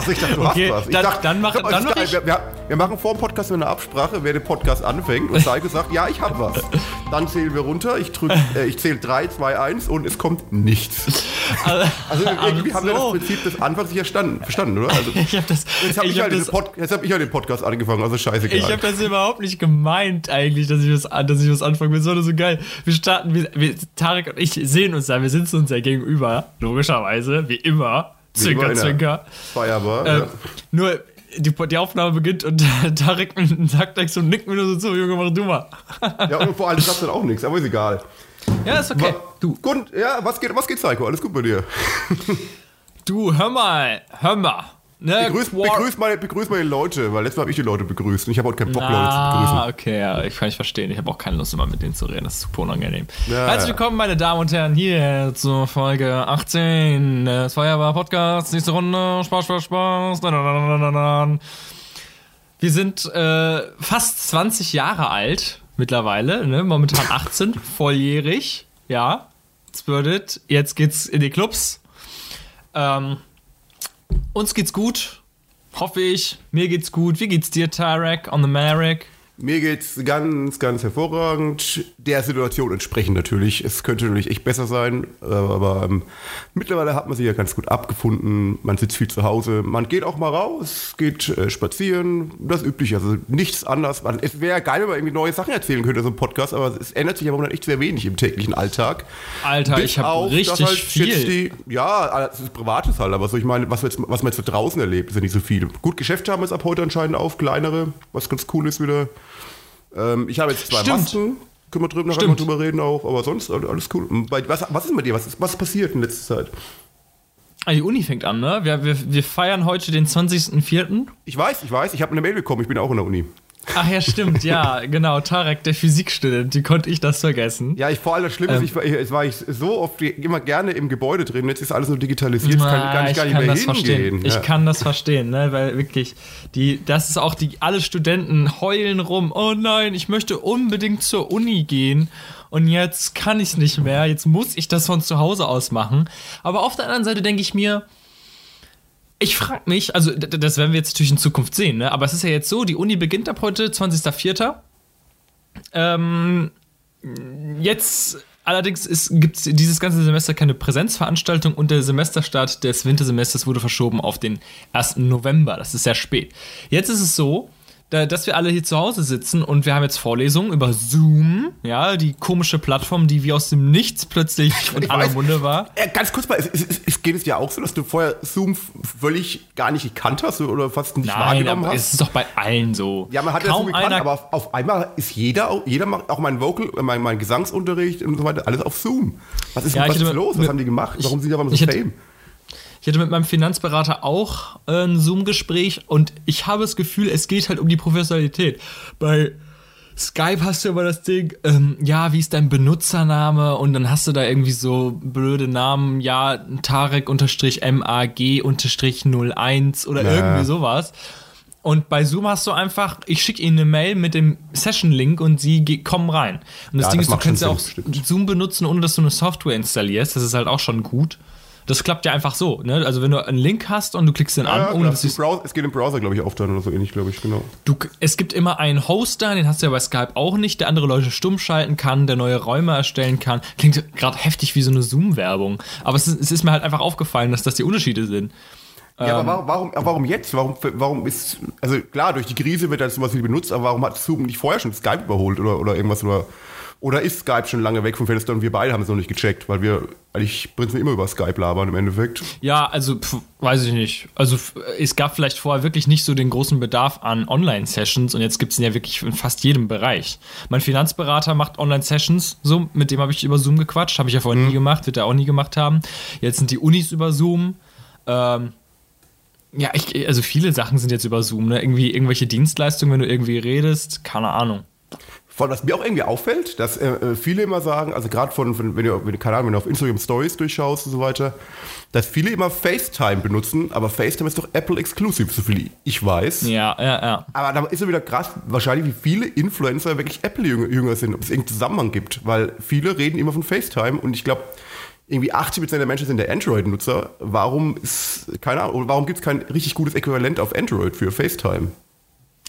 Achso, ich dachte, du Okay, hast was. Ich dann- dachte, dann mach- mal, dann ist mach geil. wir, wir, wir machen vor dem Podcast eine Absprache, wer den Podcast anfängt. Und Seiko sagt, ja, ich hab was. Dann zählen wir runter, ich drück, äh, ich zähle 3, 2, 1 und es kommt nichts. Also irgendwie haben wir das so. Prinzip des Anfangs nicht verstanden, oder? Also, Ich habe das, jetzt habe ich, ich hab halt Pod- jetzt hab ich ja den Podcast angefangen, also scheißegal. ich hab das überhaupt nicht gemeint eigentlich, dass ich was, dass ich was anfangen will. sondern so geil. Wir starten, wir, wir, Tarek und ich sehen uns da, wir sitzen uns ja gegenüber, logischerweise, wie immer. Zwinker, Zwinker. Feierbar. Ähm, ja. Nur die, die Aufnahme beginnt und Tarek sagt gleich so, nickt mir nur so zu, Junge, mach du mal. ja, und vor allem sagt dann auch nichts, aber ist egal. Ja, ist okay. Du. Gut, ja, was geht, was geht, Seiko? Alles gut bei dir? Du, hör mal, hör mal. Ne, Begrüß, begrüß, meine, begrüß meine Leute, weil letztes Mal habe ich die Leute begrüßt und ich habe heute keinen Bock, Leute zu begrüßen. Ah, okay, ja, ich kann nicht verstehen. Ich habe auch keine Lust, immer mit denen zu reden. Das ist super unangenehm. Ja, Herzlich willkommen, meine Damen und Herren, hier zur Folge 18 des Feuerwehr Podcasts. Nächste Runde. Spaß, Spaß, Spaß. Wir sind äh, fast 20 Jahre alt mittlerweile, ne? momentan 18, volljährig. Ja, it's it. Jetzt geht's in die Clubs. Ähm, uns geht's gut, hoffe ich. Mir geht's gut. Wie geht's dir, Tarek, on the Marek? Mir geht's ganz, ganz hervorragend. Der Situation entsprechend natürlich. Es könnte natürlich echt besser sein, äh, aber ähm, mittlerweile hat man sich ja ganz gut abgefunden. Man sitzt viel zu Hause. Man geht auch mal raus, geht äh, spazieren. Das Übliche. Also nichts anders. Man, es wäre geil, wenn man irgendwie neue Sachen erzählen könnte, so ein Podcast, aber es ändert sich ja momentan echt sehr wenig im täglichen Alltag. Alter, Bis ich habe richtig halt viel. Die, ja, das ist Privates halt, aber so ich meine, was, jetzt, was man jetzt so draußen erlebt, ist ja nicht so viel. Gut, Geschäfte haben jetzt ab heute anscheinend auf, kleinere, was ganz cool ist wieder. Ähm, ich habe jetzt zwei Stimmt. Masken, können wir drüber, nachher mal drüber reden auch, aber sonst alles cool. Was, was ist mit dir? Was ist was ist passiert in letzter Zeit? Ah, die Uni fängt an, ne? Wir, wir, wir feiern heute den 20.04. Ich weiß, ich weiß, ich habe eine Mail bekommen, ich bin auch in der Uni. Ach ja, stimmt, ja, genau. Tarek, der Physikstudent, wie konnte ich das vergessen? Ja, ich vor allem das Schlimme ist, Ähm. ich war, ich, war ich so oft immer gerne im Gebäude drin, jetzt ist alles nur digitalisiert, jetzt kann ich gar nicht, gar nicht mehr das hingehen. verstehen. Ich ja. kann das verstehen, ne? Weil wirklich, die, das ist auch die, alle Studenten heulen rum. Oh nein, ich möchte unbedingt zur Uni gehen. Und jetzt kann ich nicht mehr. Jetzt muss ich das von zu Hause aus machen. Aber auf der anderen Seite denke ich mir, ich frage mich, also das werden wir jetzt natürlich in Zukunft sehen, ne? aber es ist ja jetzt so, die Uni beginnt ab heute, 20.04. Ähm, jetzt allerdings gibt es dieses ganze Semester keine Präsenzveranstaltung und der Semesterstart des Wintersemesters wurde verschoben auf den 1. November. Das ist sehr spät. Jetzt ist es so, dass wir alle hier zu Hause sitzen und wir haben jetzt Vorlesungen über Zoom, ja, die komische Plattform, die wie aus dem Nichts plötzlich in Ich aller weiß. Munde war. Äh, ganz kurz mal, es, es, es, geht es dir auch so, dass du vorher Zoom völlig gar nicht gekannt hast oder fast nicht Nein, wahrgenommen aber hast? es ist doch bei allen so. Ja, man hat ja Kaum so gekannt, aber auf, auf einmal ist jeder, auch- jeder macht auch mein Vocal, äh, mein, mein Gesangsunterricht und so weiter, alles auf Zoom. Was ist, Ja, was ist los? Was haben die gemacht? Warum sind die aber so ich fame? Ich hatte mit meinem Finanzberater auch äh, ein Zoom-Gespräch und ich habe das Gefühl, es geht halt um die Professionalität. Bei Skype hast du immer das Ding, ähm, ja, wie ist dein Benutzername? Und dann hast du da irgendwie so blöde Namen, ja, Tarek-MAG-01 oder Ja. irgendwie sowas. Und bei Zoom hast du einfach, ich schicke ihnen eine Mail mit dem Session-Link und sie kommen rein. Und das Ja, Ding das ist, du kannst ja auch. Zoom benutzen, ohne dass du eine Software installierst. Das ist halt auch schon gut. Das klappt ja einfach so. Ne? Also wenn du einen Link hast und du klickst den Ja, an, ja, ohne dass Browser, es geht im Browser, glaube ich, auf dann oder so ähnlich, glaube ich, genau. du es gibt immer einen Hoster, den hast du ja bei Skype auch nicht, der andere Leute stumm schalten kann, der neue Räume erstellen kann. Klingt gerade heftig wie so eine Zoom-Werbung. Aber es ist, es ist mir halt einfach aufgefallen, dass das die Unterschiede sind. Ja, aber warum, warum, warum jetzt? Warum, warum ist, also klar, durch die Krise wird dann sowas viel benutzt, aber warum hat Zoom nicht vorher schon Skype überholt oder, oder irgendwas? Oder, oder ist Skype schon lange weg vom Fenster und wir beide haben es noch nicht gecheckt, weil wir eigentlich prinzipiell immer über Skype labern im Endeffekt. Ja, also pf, weiß ich nicht. Also es gab vielleicht vorher wirklich nicht so den großen Bedarf an Online-Sessions und jetzt gibt es ihn ja wirklich in fast jedem Bereich. Mein Finanzberater macht Online-Sessions, so mit dem habe ich über Zoom gequatscht, habe ich ja vorher nie gemacht, wird er auch nie gemacht haben. Jetzt sind die Unis über Zoom. Ähm, ja, ich, also viele Sachen sind jetzt über Zoom, ne? Irgendwie irgendwelche Dienstleistungen, wenn du irgendwie redest, keine Ahnung. Vor allem, was mir auch irgendwie auffällt, dass äh, äh, viele immer sagen, also gerade von, von, wenn du, wenn, keine Ahnung, wenn du auf Instagram Stories durchschaust und so weiter, dass viele immer FaceTime benutzen, aber FaceTime ist doch Apple Exclusive, so viel ich weiß. Ja, ja, ja. Aber da ist ja wieder krass, wahrscheinlich wie viele Influencer wirklich Apple-Jünger Jünger sind, ob es irgendeinen Zusammenhang gibt, weil viele reden immer von FaceTime und ich glaube, irgendwie 80% der Menschen sind der Android-Nutzer. Warum ist, keine Ahnung, warum gibt es kein richtig gutes Äquivalent auf Android für FaceTime?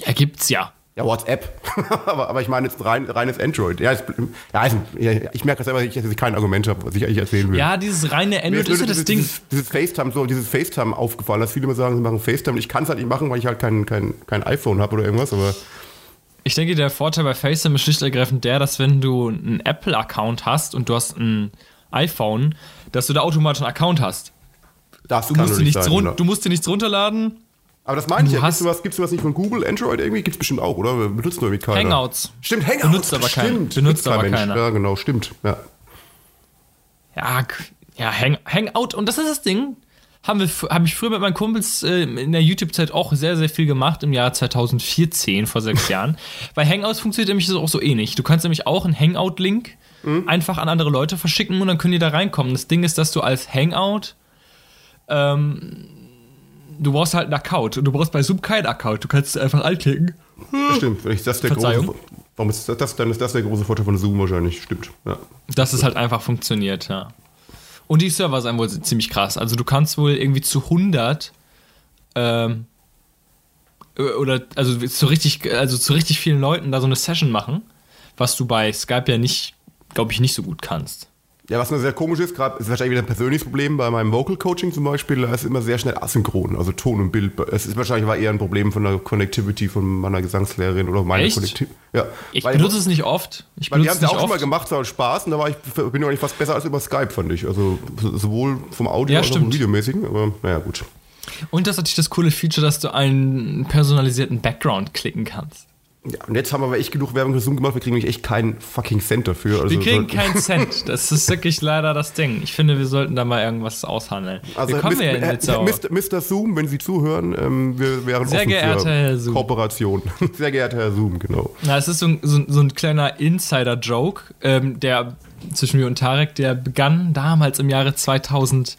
Ja, gibt's ja. Ja, WhatsApp. aber, aber ich meine jetzt rein, reines Android. Ja, es, ja also, ich merke das selber, dass ich kein Argument habe, was ich eigentlich erzählen will. Ja, dieses reine Android ist ja das dieses, Ding. Dieses, dieses FaceTime, so dieses FaceTime aufgefallen, dass viele immer sagen, sie machen FaceTime. Ich kann es halt nicht machen, weil ich halt kein, kein, kein iPhone habe oder irgendwas, aber. Ich denke, der Vorteil bei FaceTime ist schlicht und ergreifend der, dass wenn du einen Apple-Account hast und du hast ein iPhone, dass du da automatisch einen Account hast. Das Du musst, dir nichts sein, du musst dir nichts runterladen. Aber das meine ich Du ja. hast- Gibt's sowas, gibt's sowas nicht von Google, Android irgendwie? Gibt's bestimmt auch, oder? Benutzt nur irgendwie keiner. Hangouts. Stimmt, Hangouts. Benutzt aber keiner. Stimmt, Benutzt kein aber Mensch. keiner. Ja, genau, stimmt. Ja. Ja, ja Hang, Hangout. Und das ist das Ding. Haben wir, f- hab ich früher mit meinen Kumpels äh, in der YouTube-Zeit auch sehr, sehr viel gemacht im Jahr 2014, vor sechs Jahren. Weil Hangouts funktioniert nämlich auch so ähnlich. Du kannst nämlich auch einen Hangout-Link einfach an andere Leute verschicken und dann können die da reinkommen. Das Ding ist, dass du als Hangout ähm, du brauchst halt einen Account und du brauchst bei Zoom keinen Account. Du kannst es einfach anklicken. Stimmt. Wenn ich- Das ist der Verzeihung. große, warum ist das, das, dann ist das der große Vorteil von Zoom wahrscheinlich. Stimmt. Ja. Dass es halt einfach funktioniert, ja. Und die Server sind wohl ziemlich krass. Also du kannst wohl irgendwie zu 100 ähm, äh, oder also zu richtig also zu richtig vielen Leuten da so eine Session machen, was du bei Skype ja nicht, glaube ich, nicht so gut kannst. Ja, was mir sehr komisch ist, gerade ist wahrscheinlich wieder ein persönliches Problem bei meinem Vocal Coaching zum Beispiel, da ist immer sehr schnell asynchron, also Ton und Bild. Es ist wahrscheinlich war eher ein Problem von der Connectivity von meiner Gesangslehrerin oder meiner? Connectivity. Ja, Ich weil, benutze es nicht oft. Ich weil die haben es ja auch schon mal oft. gemacht, es war Spaß und da war ich, bin ich eigentlich fast besser als über Skype, fand ich. Also sowohl vom Audio Ja, als auch vom. Videomäßigen, aber naja, gut. Und das ist natürlich das coole Feature, dass du einen personalisierten Background klicken kannst. Ja, und jetzt haben wir aber echt genug Werbung für Zoom gemacht, wir kriegen nämlich echt keinen fucking Cent dafür. Also Wir kriegen keinen Cent. Das ist wirklich leider das Ding. Ich finde, wir sollten da mal irgendwas aushandeln. Also wir kommen Mr. ja in Litauen. Mr. Mr. Zoom, wenn Sie zuhören, ähm, wir wären Sehr geehrter Herr Zoom. Kooperation. Sehr geehrter Herr Zoom, genau. Na, es ist so, ein- so, so ein kleiner Insider-Joke, ähm, der zwischen mir und Tarek, der begann damals im Jahre 2018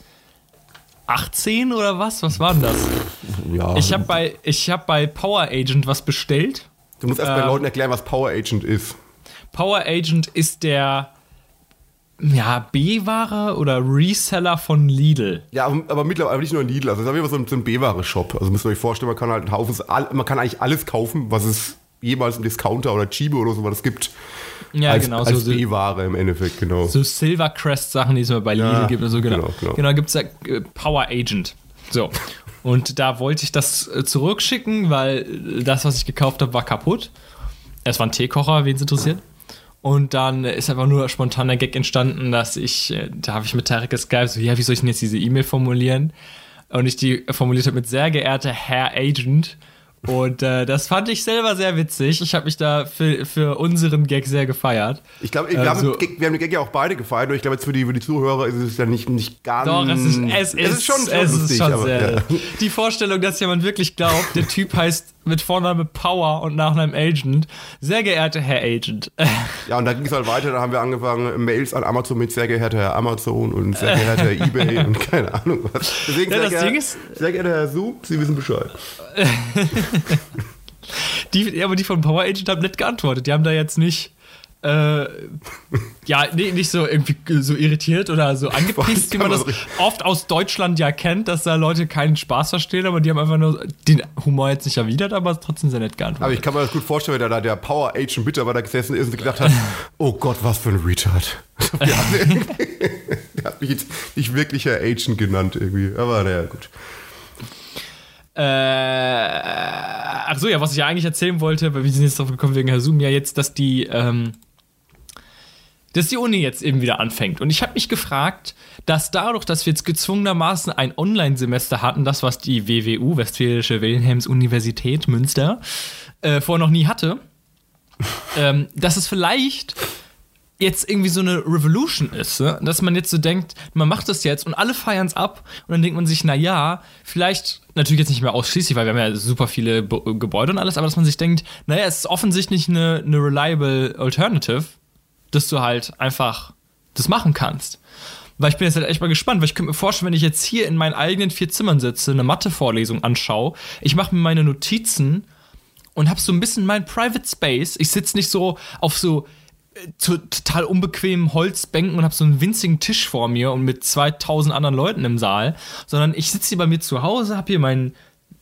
oder was? Was war denn das? Ja, Ich habe bei, ich hab bei Power Agent was bestellt. Du musst erst bei ähm, Leuten erklären, was Power Agent ist. Power Agent ist der ja, B-Ware oder Reseller von Lidl. Ja, aber, mittlerweile aber nicht nur Lidl, also es ist Fall so ein, so ein B-Ware-Shop. Also müsst ihr euch vorstellen, man kann halt einen Haufen, man kann eigentlich alles kaufen, was es jemals im Discounter oder Chibo oder so was gibt. Ja, als, genau. als so, B-Ware im Endeffekt, genau. so Silvercrest-Sachen, die es immer bei Lidl Ja, gibt und so, genau. genau, Genau, genau. da gibt es ja äh, Power Agent. So. Und da wollte ich das äh, zurückschicken, weil äh, das, was ich gekauft habe, war kaputt. Es war ein Teekocher, wen es interessiert. Und dann ist einfach nur spontan der Gag entstanden, dass ich, äh, da habe ich mit Tarek geskypt, so, ja, wie soll ich denn jetzt diese E-Mail formulieren? Und ich die formuliert habe mit sehr geehrter Herr Agent. Und äh, das fand ich selber sehr witzig. Ich habe mich da für, für unseren Gag sehr gefeiert. Ich glaube, wir, Also- haben den Gag- wir haben den Gag ja auch beide gefeiert, nur ich glaube, jetzt für die, für die Zuhörer ist es ja nicht, nicht ganz. Doch, es ist, es ist, schon, es ist lustig, schon aber, sehr. ja. Die Vorstellung, dass jemand wirklich glaubt, der Typ heißt mit Vorname Power und Nachname Agent. Sehr geehrter Herr Agent. Ja, und da ging es halt weiter, da haben wir angefangen, Mails an Amazon mit sehr geehrter Herr Amazon und sehr geehrter Herr Ebay und keine Ahnung was. Deswegen, Ja, sehr, das Ding ist- sehr geehrter Herr Zoom, Sie wissen Bescheid. Die, aber die von Power Agent haben nicht geantwortet. Die haben da jetzt nicht. Äh, ja, nee, nicht so irgendwie so irritiert oder so angepisst, wie man das oft aus Deutschland ja kennt, dass da Leute keinen Spaß verstehen, aber die haben einfach nur den Humor jetzt nicht erwidert, aber trotzdem sehr nett geantwortet. Aber ich kann mir das gut vorstellen, wenn da der Power Agent Mitarbeiter gesessen ist und gedacht hat, oh Gott, was für ein Retard. Der hat, mich jetzt nicht wirklich Herr Agent genannt irgendwie, aber naja, gut. Äh, ach so, ja, was ich ja eigentlich erzählen wollte, weil wir sind jetzt drauf gekommen wegen Herr Zoom, ja jetzt, dass die, ähm, dass die Uni jetzt eben wieder anfängt. Und ich habe mich gefragt, dass dadurch, dass wir jetzt gezwungenermaßen ein Online-Semester hatten, das, was die WWU, Westfälische Wilhelms-Universität Münster, äh, vorher noch nie hatte, ähm, dass es vielleicht jetzt irgendwie so eine Revolution ist, ne? dass man jetzt so denkt, man macht das jetzt und alle feiern es ab und dann denkt man sich, na ja, vielleicht natürlich jetzt nicht mehr ausschließlich, weil wir haben ja super viele Be Gebäude und alles, aber dass man sich denkt, naja, es ist offensichtlich eine, eine reliable Alternative, dass du halt einfach das machen kannst. Weil ich bin jetzt halt echt mal gespannt, weil ich könnte mir vorstellen, wenn ich jetzt hier in meinen eigenen vier Zimmern sitze, eine Mathe-Vorlesung anschaue, ich mache mir meine Notizen und habe so ein bisschen mein Private Space. Ich sitze nicht so auf so zu total unbequemen Holzbänken und habe so einen winzigen Tisch vor mir und mit 2000 anderen Leuten im Saal, sondern ich sitze hier bei mir zu Hause, habe hier meinen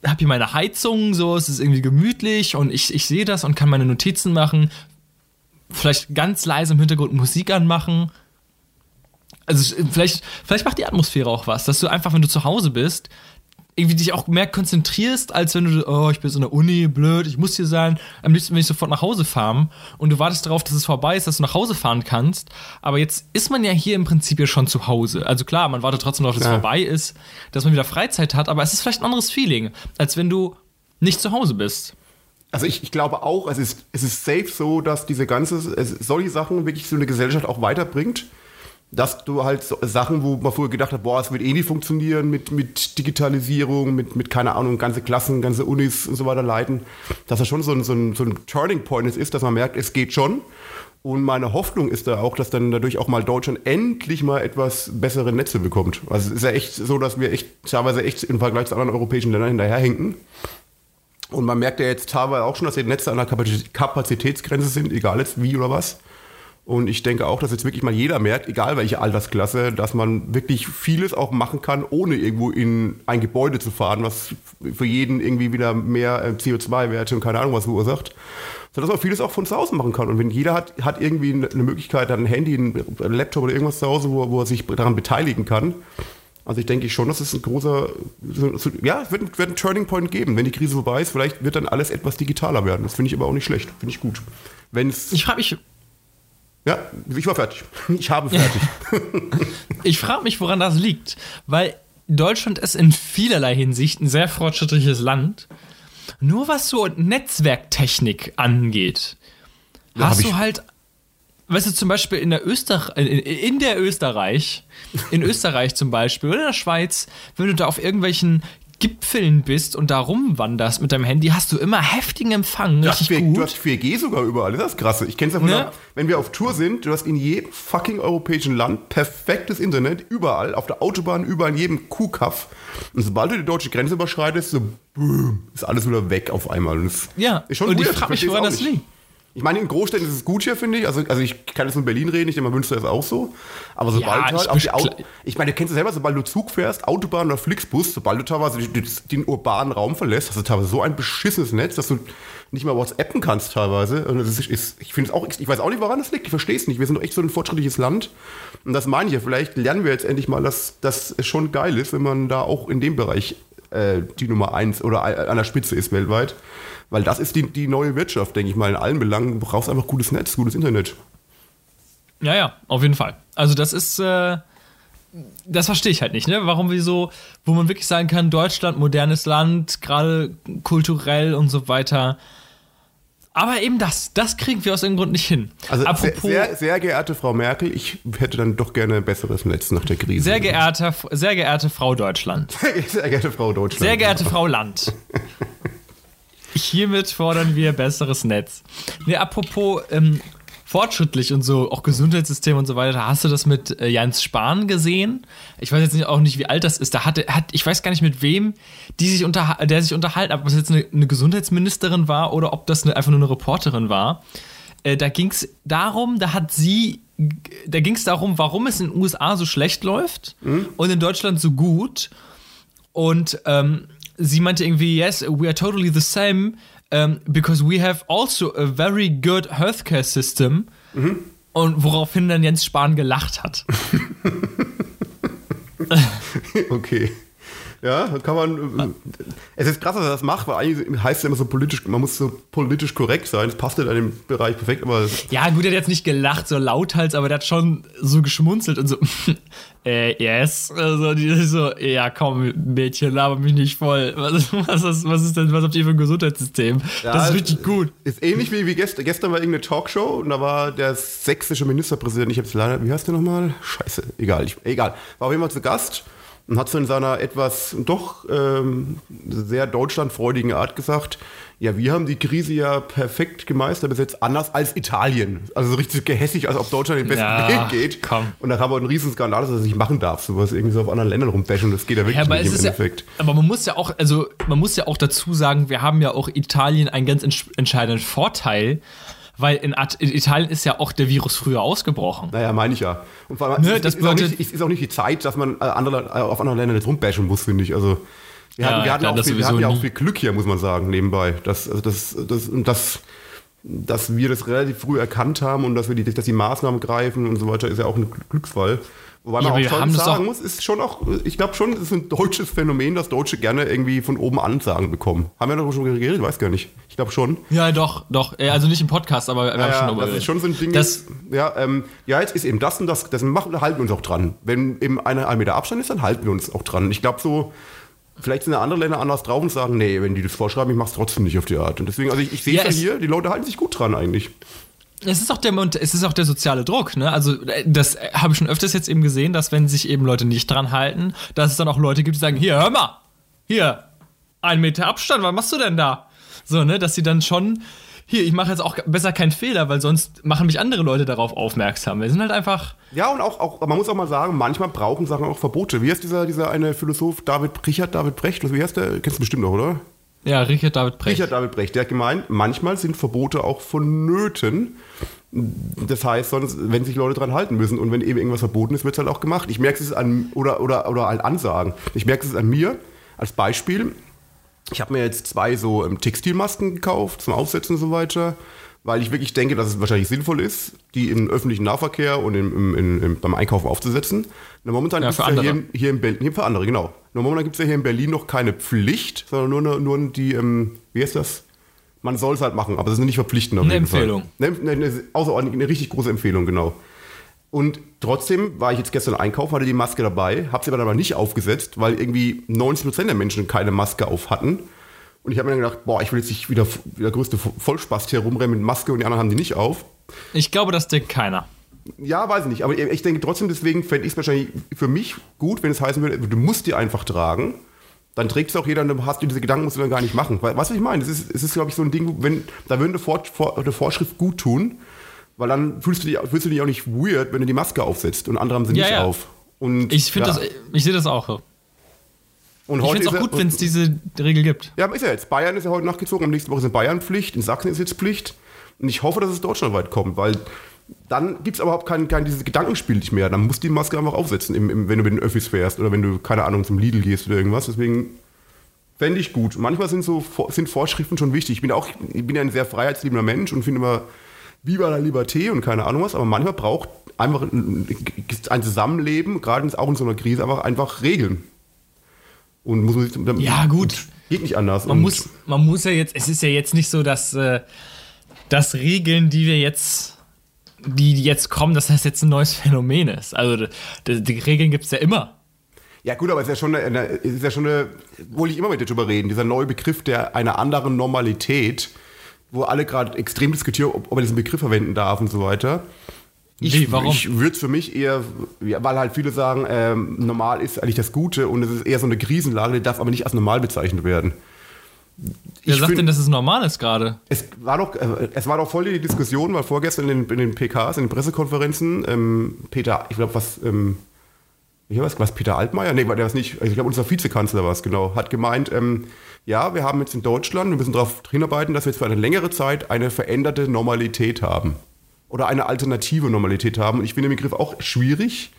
habe hier meine Heizung, so, es ist irgendwie gemütlich und ich, ich sehe das und kann meine Notizen machen, vielleicht ganz leise im Hintergrund Musik anmachen. Also vielleicht, vielleicht macht die Atmosphäre auch was, dass du einfach, wenn du zu Hause bist, irgendwie dich auch mehr konzentrierst, als wenn du, oh, ich bin so in der Uni, blöd, ich muss hier sein. Am liebsten will ich sofort nach Hause fahren und du wartest darauf, dass es vorbei ist, dass du nach Hause fahren kannst. Aber jetzt ist man ja hier im Prinzip ja schon zu Hause. Also klar, man wartet trotzdem darauf, dass es vorbei ist, dass man wieder Freizeit hat, aber es ist vielleicht ein anderes Feeling, als wenn du nicht zu Hause bist. Also ich, ich glaube auch, es ist, es ist safe so, dass diese ganze, es, solche Sachen wirklich so eine Gesellschaft auch weiterbringt dass du halt so Sachen, wo man früher gedacht hat, boah, es wird eh nicht funktionieren mit, mit Digitalisierung, mit, mit, keine Ahnung, ganze Klassen, ganze Unis und so weiter leiten, dass das schon so ein, so ein, so ein Turning Point ist, dass man merkt, es geht schon. Und meine Hoffnung ist da auch, dass dann dadurch auch mal Deutschland endlich mal etwas bessere Netze bekommt. Also es ist ja echt so, dass wir echt teilweise echt im Vergleich zu anderen europäischen Ländern hinterherhinken. Und man merkt ja jetzt teilweise auch schon, dass die Netze an der Kapazitätsgrenze sind, egal jetzt wie oder was. Und ich denke auch, dass jetzt wirklich mal jeder merkt, egal welche Altersklasse, dass man wirklich vieles auch machen kann, ohne irgendwo in ein Gebäude zu fahren, was für jeden irgendwie wieder mehr äh, CO2-Werte und keine Ahnung was verursacht. Sondern dass man vieles auch von zu Hause machen kann. Und wenn jeder hat, hat irgendwie eine Möglichkeit, hat ein Handy, ein Laptop oder irgendwas zu Hause, wo, wo er sich daran beteiligen kann. Also ich denke schon, dass es ein großer, ja, es wird, wird ein Turning Point geben. Wenn die Krise vorbei ist, vielleicht wird dann alles etwas digitaler werden. Das finde ich aber auch nicht schlecht. Finde ich gut. Wenn's ich frage mich, ja, ich war fertig. Ich habe fertig. ich frage mich, woran das liegt. Weil Deutschland ist in vielerlei Hinsicht ein sehr fortschrittliches Land. Nur was so Netzwerktechnik angeht, da hast du halt, weißt du, zum Beispiel in der, Österreich, in der Österreich, in Österreich zum Beispiel oder in der Schweiz, wenn du da auf irgendwelchen Gipfeln bist und da rumwanderst mit deinem Handy, hast du immer heftigen Empfang. Hast, 4, gut. du hast 4G sogar überall, das ist krass. Ich kenne es ja von, ne? wenn wir auf Tour sind, du hast in jedem fucking europäischen Land perfektes Internet, überall, auf der Autobahn, überall in jedem Kuhkaff. Und sobald du die deutsche Grenze überschreitest, so boom, ist alles wieder weg auf einmal. Ja, ist schon und weird, ich frage mich, woran das liegt. Ich meine, in Großstädten ist es gut hier, finde ich. Also, also ich kann jetzt von Berlin reden, ich denke mal, Münster ist auch so. Aber sobald ja, halt auf die Auto, Ich meine, du kennst es selber, sobald du Zug fährst, Autobahn oder Flixbus, sobald du teilweise den, urbanen Raum verlässt, hast du teilweise so ein beschissenes Netz, dass du nicht mal WhatsAppen kannst teilweise. Und ist, ist ich finde es auch, ich weiß auch nicht, woran das liegt. Ich verstehe es nicht. Wir sind doch echt so ein fortschrittliches Land. Und das meine ich ja. Vielleicht lernen wir jetzt endlich mal, dass das schon geil ist, wenn man da auch in dem Bereich äh, die Nummer eins oder an der Spitze ist weltweit. Weil das ist die, die neue Wirtschaft, denke ich mal, in allen Belangen. Du brauchst einfach gutes Netz, gutes Internet. Ja, ja, auf jeden Fall. Also das ist, äh, das verstehe ich halt nicht, ne? Warum wir so, wo man wirklich sagen kann, Deutschland, modernes Land, gerade kulturell und so weiter. Aber eben das, das kriegen wir aus irgendeinem Grund nicht hin. Also Apropos, sehr, sehr, geehrte Frau Merkel, ich hätte dann doch gerne ein besseres Netz nach der Krise. Sehr geehrte, sehr geehrte Frau Deutschland. sehr geehrte Frau Deutschland. Sehr geehrte Frau Land. Hiermit fordern wir besseres Netz. Nee, apropos ähm, fortschrittlich und so, auch Gesundheitssystem und so weiter. Hast du das mit äh, Jens Spahn gesehen? Ich weiß jetzt nicht, auch nicht, wie alt das ist. Da hatte, hat, ich weiß gar nicht, mit wem die sich unter, der sich unterhalten, ob es jetzt eine, eine, Gesundheitsministerin war oder ob das eine, einfach nur eine Reporterin war. Äh, da ging es darum, da hat sie, da ging es darum, warum es in den USA so schlecht läuft mhm. und in Deutschland so gut. Und ähm, sie meinte irgendwie, yes, we are totally the same, um, because we have also a very good healthcare system. Mhm. Und woraufhin dann Jens Spahn gelacht hat. okay. Ja, kann man. Es ist krass, dass er das macht, weil eigentlich heißt es immer so politisch, man muss so politisch korrekt sein. Das passt in dem Bereich perfekt, aber. Ja, gut, er hat jetzt nicht gelacht, so lauthals, aber der hat schon so geschmunzelt und so. äh, yes. Also, die so, ja, komm, Mädchen, laber mich nicht voll. Was, was, ist, was ist denn, was habt ihr für ein Gesundheitssystem? Ja, das ist richtig gut. Ist ähnlich wie, wie gestern, gestern war irgendeine Talkshow und da war der sächsische Ministerpräsident, ich hab's leider, wie heißt der nochmal? Scheiße, egal, ich, egal. War auf jeden Fall zu Gast und hat so in seiner etwas doch ähm, sehr deutschlandfreudigen Art gesagt, ja, wir haben die Krise ja perfekt gemeistert bis jetzt, anders als Italien. Also so richtig gehässig, als ob Deutschland den besten ja, Weg geht. Komm. Und da kam auch ein Riesenskandal, dass er das nicht machen darf, sowas irgendwie so auf anderen Ländern rumbashen. Das geht ja wirklich ja, nicht im Endeffekt. Ja, aber man muss ja auch, also man muss ja auch dazu sagen, wir haben ja auch Italien einen ganz entscheidenden Vorteil, weil in, in Italien ist ja auch der Virus früher ausgebrochen. Naja, meine ich ja. Und vor allem, Ne, es, das ist, auch bedeutet- nicht, es ist auch nicht die Zeit, dass man äh, andere, äh, auf andere Länder jetzt rumbashen muss, finde ich. Also, wir Ja, hatten, wir hatten, klar, auch, viel, wir hatten ja auch viel Glück hier, muss man sagen, nebenbei. Das, also das, das, das, dass wir das relativ früh erkannt haben und dass wir die, dass die Maßnahmen greifen und so weiter, ist ja auch ein Glücksfall. Wobei Ja, man wir auch schon haben sagen muss, ist schon auch, ich glaube schon, es ist ein deutsches Phänomen, dass Deutsche gerne irgendwie von oben Ansagen bekommen. Haben wir darüber schon geredet? Weiß gar nicht. Ich glaube schon. Ja, doch, doch. Äh, Also nicht im Podcast, aber wir haben Ja, schon ja, darüber das ist schon so ein Ding. Das, ja, ähm, ja, jetzt ist eben das und das, das machen, da halten wir uns auch dran. Wenn eben eine, ein Meter Abstand ist, dann halten wir uns auch dran. Ich glaube so, vielleicht sind ja andere Länder anders drauf und sagen, nee, wenn die das vorschreiben, ich mach's trotzdem nicht auf die Art. Und deswegen, also ich, ich sehe Ja, es ja hier, die Leute halten sich gut dran eigentlich. Es ist auch der und es ist auch der soziale Druck, ne? Also äh, das äh, habe ich schon öfters jetzt eben gesehen, dass wenn sich eben Leute nicht dran halten, dass es dann auch Leute gibt, die sagen, hier, hör mal, hier, ein Meter Abstand, was machst du denn da? So, ne, dass sie dann schon, hier, ich mache jetzt auch besser keinen Fehler, weil sonst machen mich andere Leute darauf aufmerksam. Wir sind halt einfach, Ja, und auch, auch, man muss auch mal sagen, manchmal brauchen Sachen auch Verbote. Wie heißt dieser, dieser eine Philosoph, David, Richard David Brecht, wie heißt der? Kennst du bestimmt noch, oder? ja, Richard David Brecht. Richard David Brecht, der hat gemeint, manchmal sind Verbote auch vonnöten. Das heißt, sonst, wenn sich Leute dran halten müssen und wenn eben irgendwas verboten ist, wird es halt auch gemacht. Ich merke es an, oder, oder, oder halt Ansagen. Ich merke es an mir als Beispiel. Ich habe mir jetzt zwei so ähm, Textilmasken gekauft zum Aufsetzen und so weiter, weil ich wirklich denke, dass es wahrscheinlich sinnvoll ist, die im öffentlichen Nahverkehr und im, im, im, im, beim Einkaufen aufzusetzen. Na, momentan Ja, gibt's für ja hier, hier in Berlin, hier für andere, genau. Nur momentan gibt es ja hier in Berlin noch keine Pflicht, sondern nur, nur die, ähm, wie heißt das? Man soll es halt machen, aber es ist nicht verpflichtend. Auf Eine jeden Fall. Empfehlung. Eine, eine, eine, außerordentlich, eine richtig große Empfehlung, genau. Und trotzdem war ich jetzt gestern einkaufen, hatte die Maske dabei, habe sie aber dann nicht aufgesetzt, weil irgendwie 90% der Menschen keine Maske auf hatten. Und ich habe mir dann gedacht, boah, ich will jetzt nicht wieder wie der größte Vollspast hier rumrennen mit Maske und die anderen haben die nicht auf. Ich glaube, das denkt keiner. Ja, weiß ich nicht. Aber ich denke trotzdem, deswegen fände ich es wahrscheinlich für mich gut, wenn es heißen würde, du musst die einfach tragen. Dann trägt es auch jeder und dann hast du diese Gedanken, musst du dann gar nicht machen. Weil, weißt du, was ich meine? Es ist, es ist glaube ich, so ein Ding, wenn, da würde eine, Vor Vor eine Vorschrift gut tun, weil dann fühlst du, dich, fühlst du dich auch nicht weird, wenn du die Maske aufsetzt und andere haben sie Ja, nicht ja. auf. Und, Ich finde ja. das, ich sehe das auch so. Und Ich finde es auch gut, wenn es diese Regel gibt. Ja, aber ist ja jetzt. Bayern ist ja heute nachgezogen, am nächsten Woche ist in Bayern Pflicht, in Sachsen ist jetzt Pflicht. Und ich hoffe, dass es deutschlandweit kommt, weil dann gibt es überhaupt kein, kein dieses Gedankenspiel nicht mehr. Dann musst du die Maske einfach aufsetzen, im, im, wenn du mit den Öffis fährst oder wenn du, keine Ahnung, zum Lidl gehst oder irgendwas. Deswegen fände ich gut. Manchmal sind so sind Vorschriften schon wichtig. Ich bin auch, ich bin ja ein sehr freiheitsliebender Mensch und finde immer Viva la Liberté und keine Ahnung was, aber manchmal braucht einfach ein, ein Zusammenleben, gerade auch in so einer Krise, einfach, einfach Regeln. Und muss man sich, Ja, gut. Geht nicht anders. Man muss, man muss ja jetzt, es ist ja jetzt nicht so, dass, äh, dass Regeln, die wir jetzt, die jetzt kommen, dass das jetzt ein neues Phänomen ist. Also die, die Regeln gibt es ja immer. Ja gut, aber es ist ja schon eine, es ist ja schon eine, wollte ich immer mit dir drüber reden, dieser neue Begriff der einer anderen Normalität, wo alle gerade extrem diskutieren, ob, ob man diesen Begriff verwenden darf und so weiter. Ich, Wie, warum? ich würde es für mich eher, weil halt viele sagen, ähm, normal ist eigentlich das Gute und es ist eher so eine Krisenlage, die darf aber nicht als normal bezeichnet werden. Wer sagt find- denn, dass es normal ist gerade? es war doch, äh, es war doch voll die Diskussion, weil vorgestern in den, in den PKs, in den Pressekonferenzen, ähm, Peter, ich glaube, was, ähm, ich weiß, was Peter Altmaier, nee, war der was nicht, ich glaube, unser Vizekanzler war es, genau, hat gemeint, ähm, ja, wir haben jetzt in Deutschland, wir müssen darauf hinarbeiten, dass wir jetzt für eine längere Zeit eine veränderte Normalität haben. Oder eine alternative Normalität haben. Und ich finde den Begriff auch schwierig.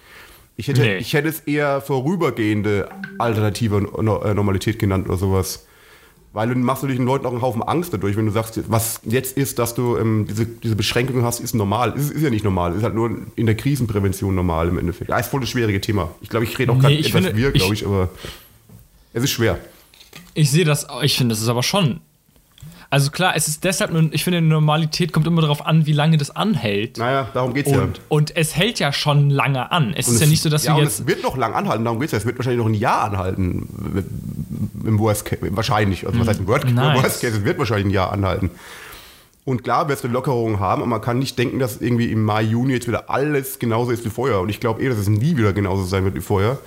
Ich hätte, Nee. ich hätte es eher vorübergehende alternative äh, Normalität genannt oder sowas. Weil du machst natürlich den Leuten auch einen Haufen Angst dadurch, wenn du sagst, was jetzt ist, dass du ähm, diese, diese Beschränkungen hast, ist normal. Es ist, ist ja nicht normal. Es ist halt nur in der Krisenprävention normal im Endeffekt. Ja, ist voll das schwierige Thema. Ich glaube, ich rede auch Nee, gerade etwas finde- wir, glaube ich- ich, aber es ist schwer. Ich sehe das, ich finde, das ist aber schon. Also klar, es ist deshalb, nur- ich finde, Normalität kommt immer darauf an, wie lange das anhält. Naja, darum geht es ja. Und, und es hält ja schon lange an. Es Und ist es- ja nicht so, dass ja, wir und jetzt. Es wird noch lang anhalten, darum geht es ja. Es wird wahrscheinlich noch ein Jahr anhalten. Im Worst Case. Wahrscheinlich. Also, was heißt im Worst, Hm. Nice. Worst Case? Es wird wahrscheinlich ein Jahr anhalten. Und klar, wird es eine Lockerung haben, aber man kann nicht denken, dass irgendwie im Mai, Juni jetzt wieder alles genauso ist wie vorher. Und ich glaube eh, dass es nie wieder genauso sein wird wie vorher.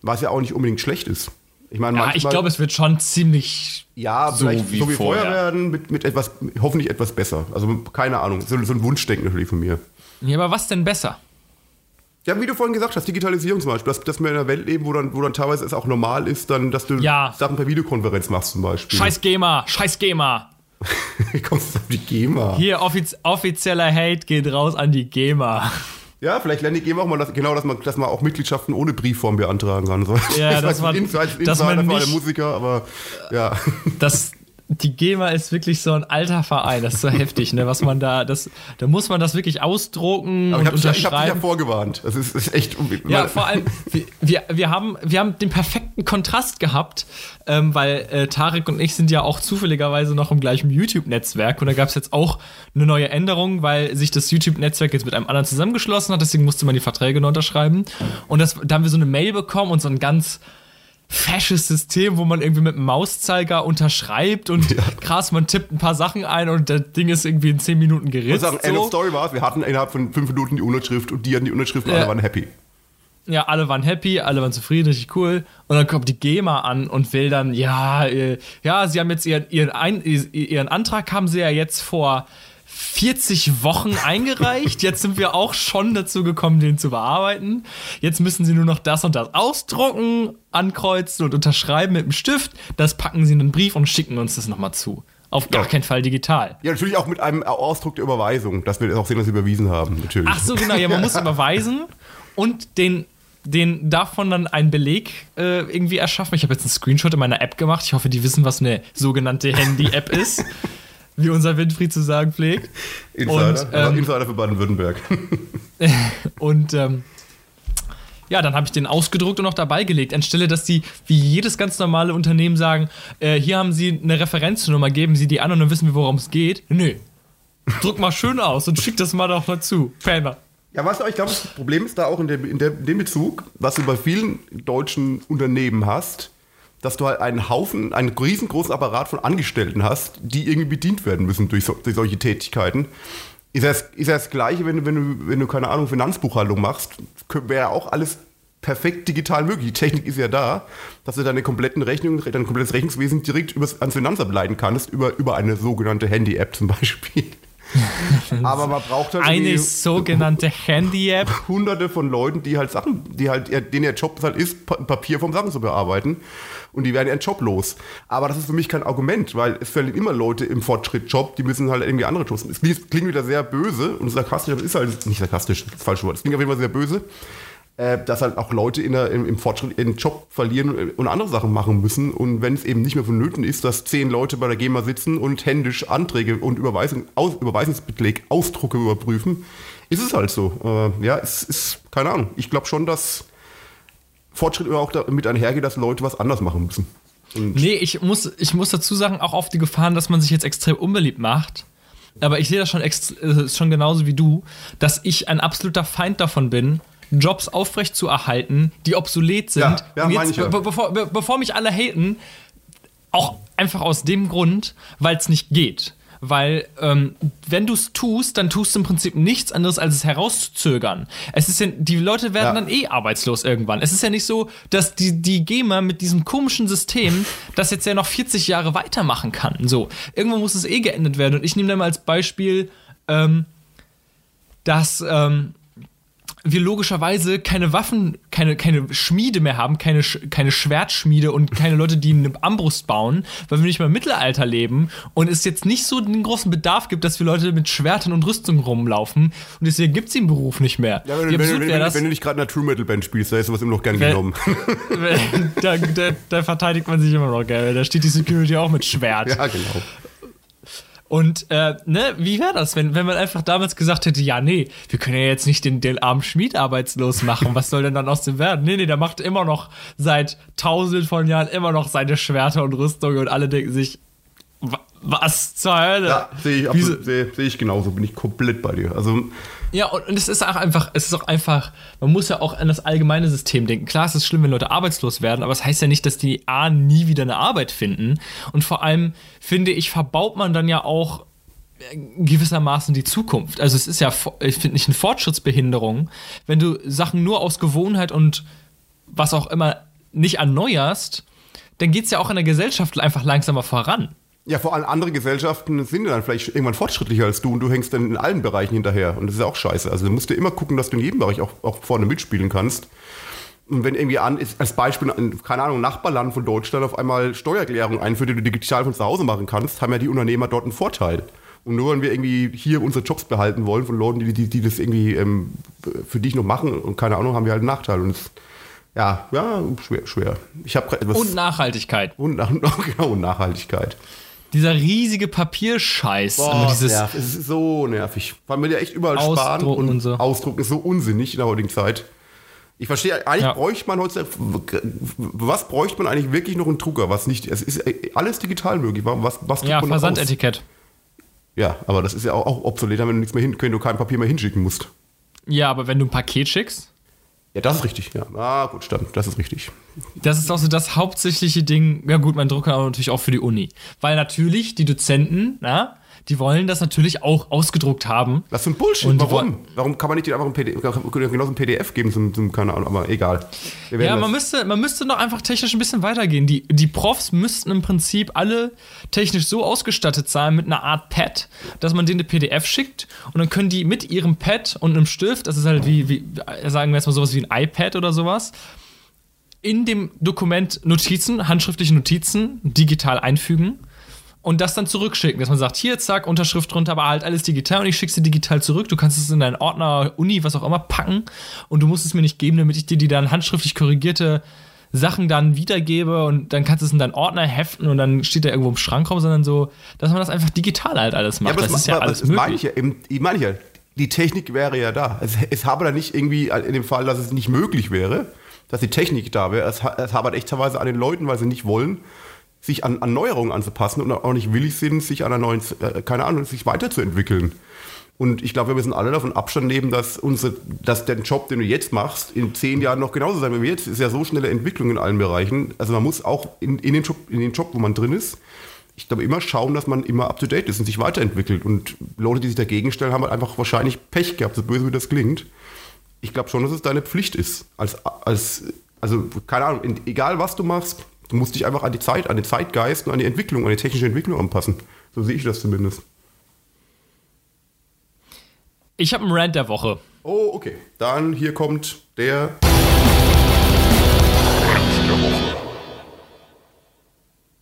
Was ja auch nicht unbedingt schlecht ist. Ich meine, Ja, ich glaube, es wird schon ziemlich. ja, so wie so wie vorher. werden, mit, mit etwas, hoffentlich etwas besser. Also keine Ahnung, so, so ein Wunschdenken natürlich von mir. Ja, aber was denn besser? Ja, wie du vorhin gesagt hast, Digitalisierung zum Beispiel, dass, dass wir in einer Welt leben, wo dann, wo dann teilweise es auch normal ist, dann, dass du Ja. Sachen per Videokonferenz machst zum Beispiel. Scheiß Gamer, scheiß Gamer. Wie kommst du auf die GEMA? Hier, offiz offizieller Hate geht raus an die GEMA. Ja, vielleicht lernt die GEMA auch mal, dass, genau, dass man, dass man auch Mitgliedschaften ohne Briefform beantragen kann. So. Ja, ich Insider, man Insider für alle nicht- Musiker, aber ja. Das, die GEMA ist wirklich so ein alter Verein. Das ist so heftig, ne? Was man da, das, da muss man das wirklich ausdrucken Aber ich und habe dich, ich hab dich ja vorgewarnt. Das ist, ist echt. Ja, vor allem, wir, wir, wir, haben, wir haben den perfekten Kontrast gehabt, ähm, weil äh, Tarek und ich sind ja auch zufälligerweise noch im gleichen YouTube-Netzwerk und da gab es jetzt auch eine neue Änderung, weil sich das YouTube-Netzwerk jetzt mit einem anderen zusammengeschlossen hat, deswegen musste man die Verträge neu unterschreiben. Und das, da haben wir so eine Mail bekommen und so ein ganz fasches System, wo man irgendwie mit dem Mauszeiger unterschreibt und krass, man tippt ein paar Sachen ein und das Ding ist irgendwie in 10 Minuten geritzt. sagen, End of So. Story war. Wir hatten innerhalb von fünf Minuten die Unterschrift und die hatten die Unterschrift und Ja. alle waren happy. Ja, alle waren happy, alle waren zufrieden, richtig cool. Und dann kommt die GEMA an und will dann, ja, äh, ja, sie haben jetzt ihren, ihren, Ein, ihren Antrag haben sie ja jetzt vor 40 Wochen eingereicht. Jetzt sind wir auch schon dazu gekommen, den zu bearbeiten. Jetzt müssen sie nur noch das und das ausdrucken, ankreuzen und unterschreiben mit dem Stift. Das packen sie in einen Brief und schicken uns das nochmal zu. Auf gar Ja. keinen Fall digital. Ja, natürlich auch mit einem Ausdruck der Überweisung, dass wir auch sehen, dass sie überwiesen haben. Natürlich. Ach so, genau, ja, man muss überweisen und den, den davon dann einen Beleg äh, irgendwie erschaffen. Ich habe jetzt einen Screenshot in meiner App gemacht. Ich hoffe, die wissen, was eine sogenannte Handy-App ist, wie unser Winfried zu sagen pflegt. Insider, Und, ähm, Insider für Baden-Württemberg. Und ähm, ja, dann habe ich den ausgedruckt und noch dabei gelegt. Anstelle, dass die wie jedes ganz normale Unternehmen sagen, äh, hier haben sie eine Referenznummer, geben sie die an und dann wissen wir, worum es geht. Nö. Druck mal schön aus und schick das mal doch mal zu. Penner. Ja, weißt du, ich glaube, das Problem ist da auch in dem, in, dem, in dem Bezug, was du bei vielen deutschen Unternehmen hast, dass du halt einen Haufen, einen riesengroßen Apparat von Angestellten hast, die irgendwie bedient werden müssen durch, so, durch solche Tätigkeiten. Ist das, ist das Gleiche, wenn du, wenn du, wenn du, keine Ahnung, Finanzbuchhaltung machst, wäre ja auch alles perfekt digital möglich. Die Technik ist ja da, dass du deine kompletten Rechnungen, dein komplettes Rechnungswesen direkt übers, ans Finanzamt leiten kannst, über, über eine sogenannte Handy-App zum Beispiel. Aber man braucht halt Eine sogenannte Handy-App. hunderte von Leuten, die halt Sachen, die halt, denen ihr Job halt ist, Pa- Papier vom Sachen zu bearbeiten. Und die werden ihren Job los. Aber das ist für mich kein Argument, weil es fällen immer Leute im Fortschritt-Job, die müssen halt irgendwie andere Jobs. Es klingt, wieder sehr böse und sarkastisch, aber ist halt nicht sarkastisch, das falsche Wort. Es klingt auf jeden Fall sehr böse, äh, dass halt auch Leute in der, im, im Fortschritt ihren Job verlieren und andere Sachen machen müssen. Und wenn es eben nicht mehr vonnöten ist, dass zehn Leute bei der GEMA sitzen und händisch Anträge und Überweisung, Überweisungsbeleg, Ausdrucke überprüfen, ist es halt so. Äh, ja, es ist, keine Ahnung. Ich glaube schon, dass Fortschritt immer auch damit einhergeht, dass Leute was anders machen müssen. Und Nee, ich muss, ich muss dazu sagen, auch auf die Gefahren, dass man sich jetzt extrem unbeliebt macht. Aber ich sehe das schon, äh, schon genauso wie du, dass ich ein absoluter Feind davon bin, Jobs aufrecht zu erhalten, die obsolet sind. Ja, ja, Und jetzt, ja. be bevor, be bevor mich alle haten, auch einfach aus dem Grund, weil es nicht geht. Weil, ähm, wenn du es tust, dann tust du im Prinzip nichts anderes, als es herauszuzögern. Es ist ja, die Leute werden Ja. dann eh arbeitslos irgendwann. Es ist ja nicht so, dass die, die GEMA mit diesem komischen System das jetzt ja noch 40 Jahre weitermachen kann. So, irgendwo muss es eh geändert werden. Und ich nehme da mal als Beispiel, ähm, dass ähm, wir logischerweise keine Waffen, keine, keine Schmiede mehr haben, keine, keine Schwertschmiede und keine Leute, die eine Armbrust bauen, weil wir nicht mehr im Mittelalter leben und es jetzt nicht so den großen Bedarf gibt, dass wir Leute mit Schwertern und Rüstungen rumlaufen und deswegen gibt es den Beruf nicht mehr. ja, wenn, wenn, wenn, wenn, du nicht gerade in einer True Metal Band spielst, da ist sowas immer noch gern genommen. da, da, da verteidigt man sich immer noch, gell? Da steht die Security auch mit Schwert. ja, genau. Und äh, ne, wie wäre das, wenn, wenn man einfach damals gesagt hätte, ja, nee, wir können ja jetzt nicht den, den armen Schmied arbeitslos machen. Was soll denn dann aus dem werden? Nee, nee, der macht immer noch seit tausenden von Jahren immer noch seine Schwerter und Rüstungen und alle denken sich, wa- was zur Hölle? Ja, sehe ich, absolut- sehe, sehe ich genauso, bin ich komplett bei dir. Also, Ja, und, und es ist auch einfach, es ist auch einfach, man muss ja auch an das allgemeine System denken. Klar, es ist schlimm, wenn Leute arbeitslos werden, aber es das heißt ja nicht, dass die A nie wieder eine Arbeit finden. Und vor allem, finde ich, verbaut man dann ja auch äh, gewissermaßen die Zukunft. Also es ist ja, ich finde nicht eine Fortschrittsbehinderung, wenn du Sachen nur aus Gewohnheit und was auch immer nicht erneuerst, dann geht es ja auch in der Gesellschaft einfach langsamer voran. Ja, vor allem andere Gesellschaften sind dann vielleicht irgendwann fortschrittlicher als du und du hängst dann in allen Bereichen hinterher. Und das ist ja auch scheiße. Also du musst dir immer gucken, dass du in jedem Bereich auch, auch vorne mitspielen kannst. Und wenn irgendwie an, als Beispiel, ein, keine Ahnung, Nachbarland von Deutschland auf einmal Steuererklärung einführt, die du digital von zu Hause machen kannst, haben ja die Unternehmer dort einen Vorteil. Und nur wenn wir irgendwie hier unsere Jobs behalten wollen von Leuten, die, die, die das irgendwie ähm, für dich noch machen und keine Ahnung, haben wir halt einen Nachteil. Und das, ja, ja, schwer, schwer. Ich habe etwas. Und Nachhaltigkeit. Und, genau, und Nachhaltigkeit. Dieser riesige Papierscheiß. Boah, dieses nerv. Es ist so nervig. Weil man ja echt überall sparen und, und so. ausdrucken ist so unsinnig in der heutigen Zeit. Ich verstehe, eigentlich Ja. bräuchte man heutzutage, was bräuchte man eigentlich wirklich noch einen Drucker, was nicht, es ist alles digital möglich. Was, was ja? Versandetikett. Ja, aber das ist ja auch, auch obsolet, wenn du nichts mehr hin, wenn du kein Papier mehr hinschicken musst. Ja, aber wenn du ein Paket schickst, Ja, das ist richtig, ja. Ah, gut, stand, das ist richtig. das ist auch so das hauptsächliche Ding. Ja, gut, mein Drucker natürlich auch für die Uni. Weil natürlich die Dozenten, na, die wollen das natürlich auch ausgedruckt haben. Das ist ein Bullshit. Und Warum? Warum kann man nicht einfach ein PDF, genauso ein PDF geben zum, zum keine Ahnung, aber egal. Ja, das- man müsste, man müsste noch einfach technisch ein bisschen weitergehen. Die, die Profs müssten im Prinzip alle technisch so ausgestattet sein mit einer Art Pad, dass man denen eine PDF schickt und dann können die mit ihrem Pad und einem Stift, das ist halt wie, wie sagen wir jetzt mal sowas wie ein iPad oder sowas, in dem Dokument Notizen, handschriftliche Notizen digital einfügen und das dann zurückschicken, dass man sagt, hier, zack, Unterschrift drunter, aber halt alles digital und ich schicke sie digital zurück. Du kannst es in deinen Ordner, Uni, was auch immer packen und du musst es mir nicht geben, damit ich dir die dann handschriftlich korrigierte Sachen dann wiedergebe und dann kannst du es in deinen Ordner heften und dann steht der irgendwo im Schrankraum, sondern so, dass man das einfach digital halt alles macht. aber das ist ja alles das meine möglich. ich ja, eben, ich meine ja, die Technik wäre ja da. Es, es habe da nicht irgendwie in dem Fall, dass es nicht möglich wäre, dass die Technik da wäre. Es, es habe echteweise an den Leuten, weil sie nicht wollen, sich an, an Neuerungen anzupassen und auch nicht willig sind, sich an einer neuen, äh, keine Ahnung, sich weiterzuentwickeln. Und ich glaube, wir müssen alle davon Abstand nehmen, dass, unsere, dass der Job, den du jetzt machst, in zehn Jahren noch genauso sein wie jetzt. Ist ja so schnelle Entwicklung in allen Bereichen. Also man muss auch in, in, den Job, in den Job, wo man drin ist, ich glaube, immer schauen, dass man immer up to date ist und sich weiterentwickelt. Und Leute, die sich dagegen stellen, haben halt einfach wahrscheinlich Pech gehabt, so böse wie das klingt. Ich glaube schon, dass es deine Pflicht ist. Als, als, also, keine Ahnung, egal was du machst, du musst dich einfach an die Zeit, an den Zeitgeist und an die Entwicklung, an die technische Entwicklung anpassen. So sehe ich das zumindest. Ich habe einen Rant der Woche. Oh, okay. Dann hier kommt der.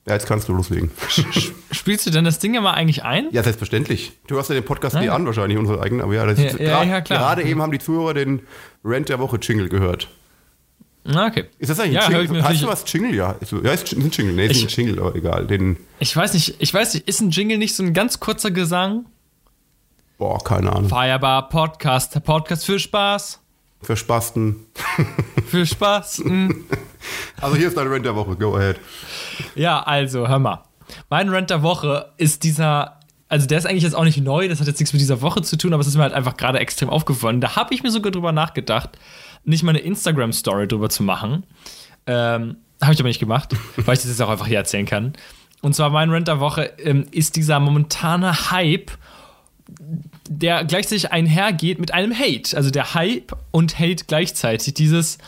Ja, jetzt kannst du loslegen. Spielst du denn das Ding immer eigentlich ein? Ja, selbstverständlich. Du hast ja den Podcast nie Ja. an, wahrscheinlich, unsere eigenen. Aber ja, Ja, ja, ja, klar. gerade eben haben die Zuhörer den Rant der Woche Jingle gehört. Na, okay. Ist das eigentlich Ja, ein hör ich mir Jingle? Natürlich- du was Jingle? Ja, ist, ja ist ein Jingle. Nee, ist Ich- ein Jingle, aber egal. Den, Ich weiß nicht, ich weiß nicht, ist ein Jingle nicht so ein ganz kurzer Gesang? boah, keine Ahnung. Feierbar Podcast, Podcast für Spaß. Verspaßten. Für Spaß. mm. Also hier ist dein Rant der Woche. Go ahead. Ja, also, hör mal. Mein Rant der Woche ist dieser. Also, der ist eigentlich jetzt auch nicht neu, das hat jetzt nichts mit dieser Woche zu tun, aber es ist mir halt einfach gerade extrem aufgefallen. Da habe ich mir sogar drüber nachgedacht, nicht mal eine Instagram-Story drüber zu machen. Ähm, habe ich aber nicht gemacht, weil ich das jetzt auch einfach hier erzählen kann. Und zwar mein Rant der Woche ähm, ist dieser momentane Hype, der gleichzeitig einhergeht mit einem Hate. Also der Hype und Hate gleichzeitig. Dieses,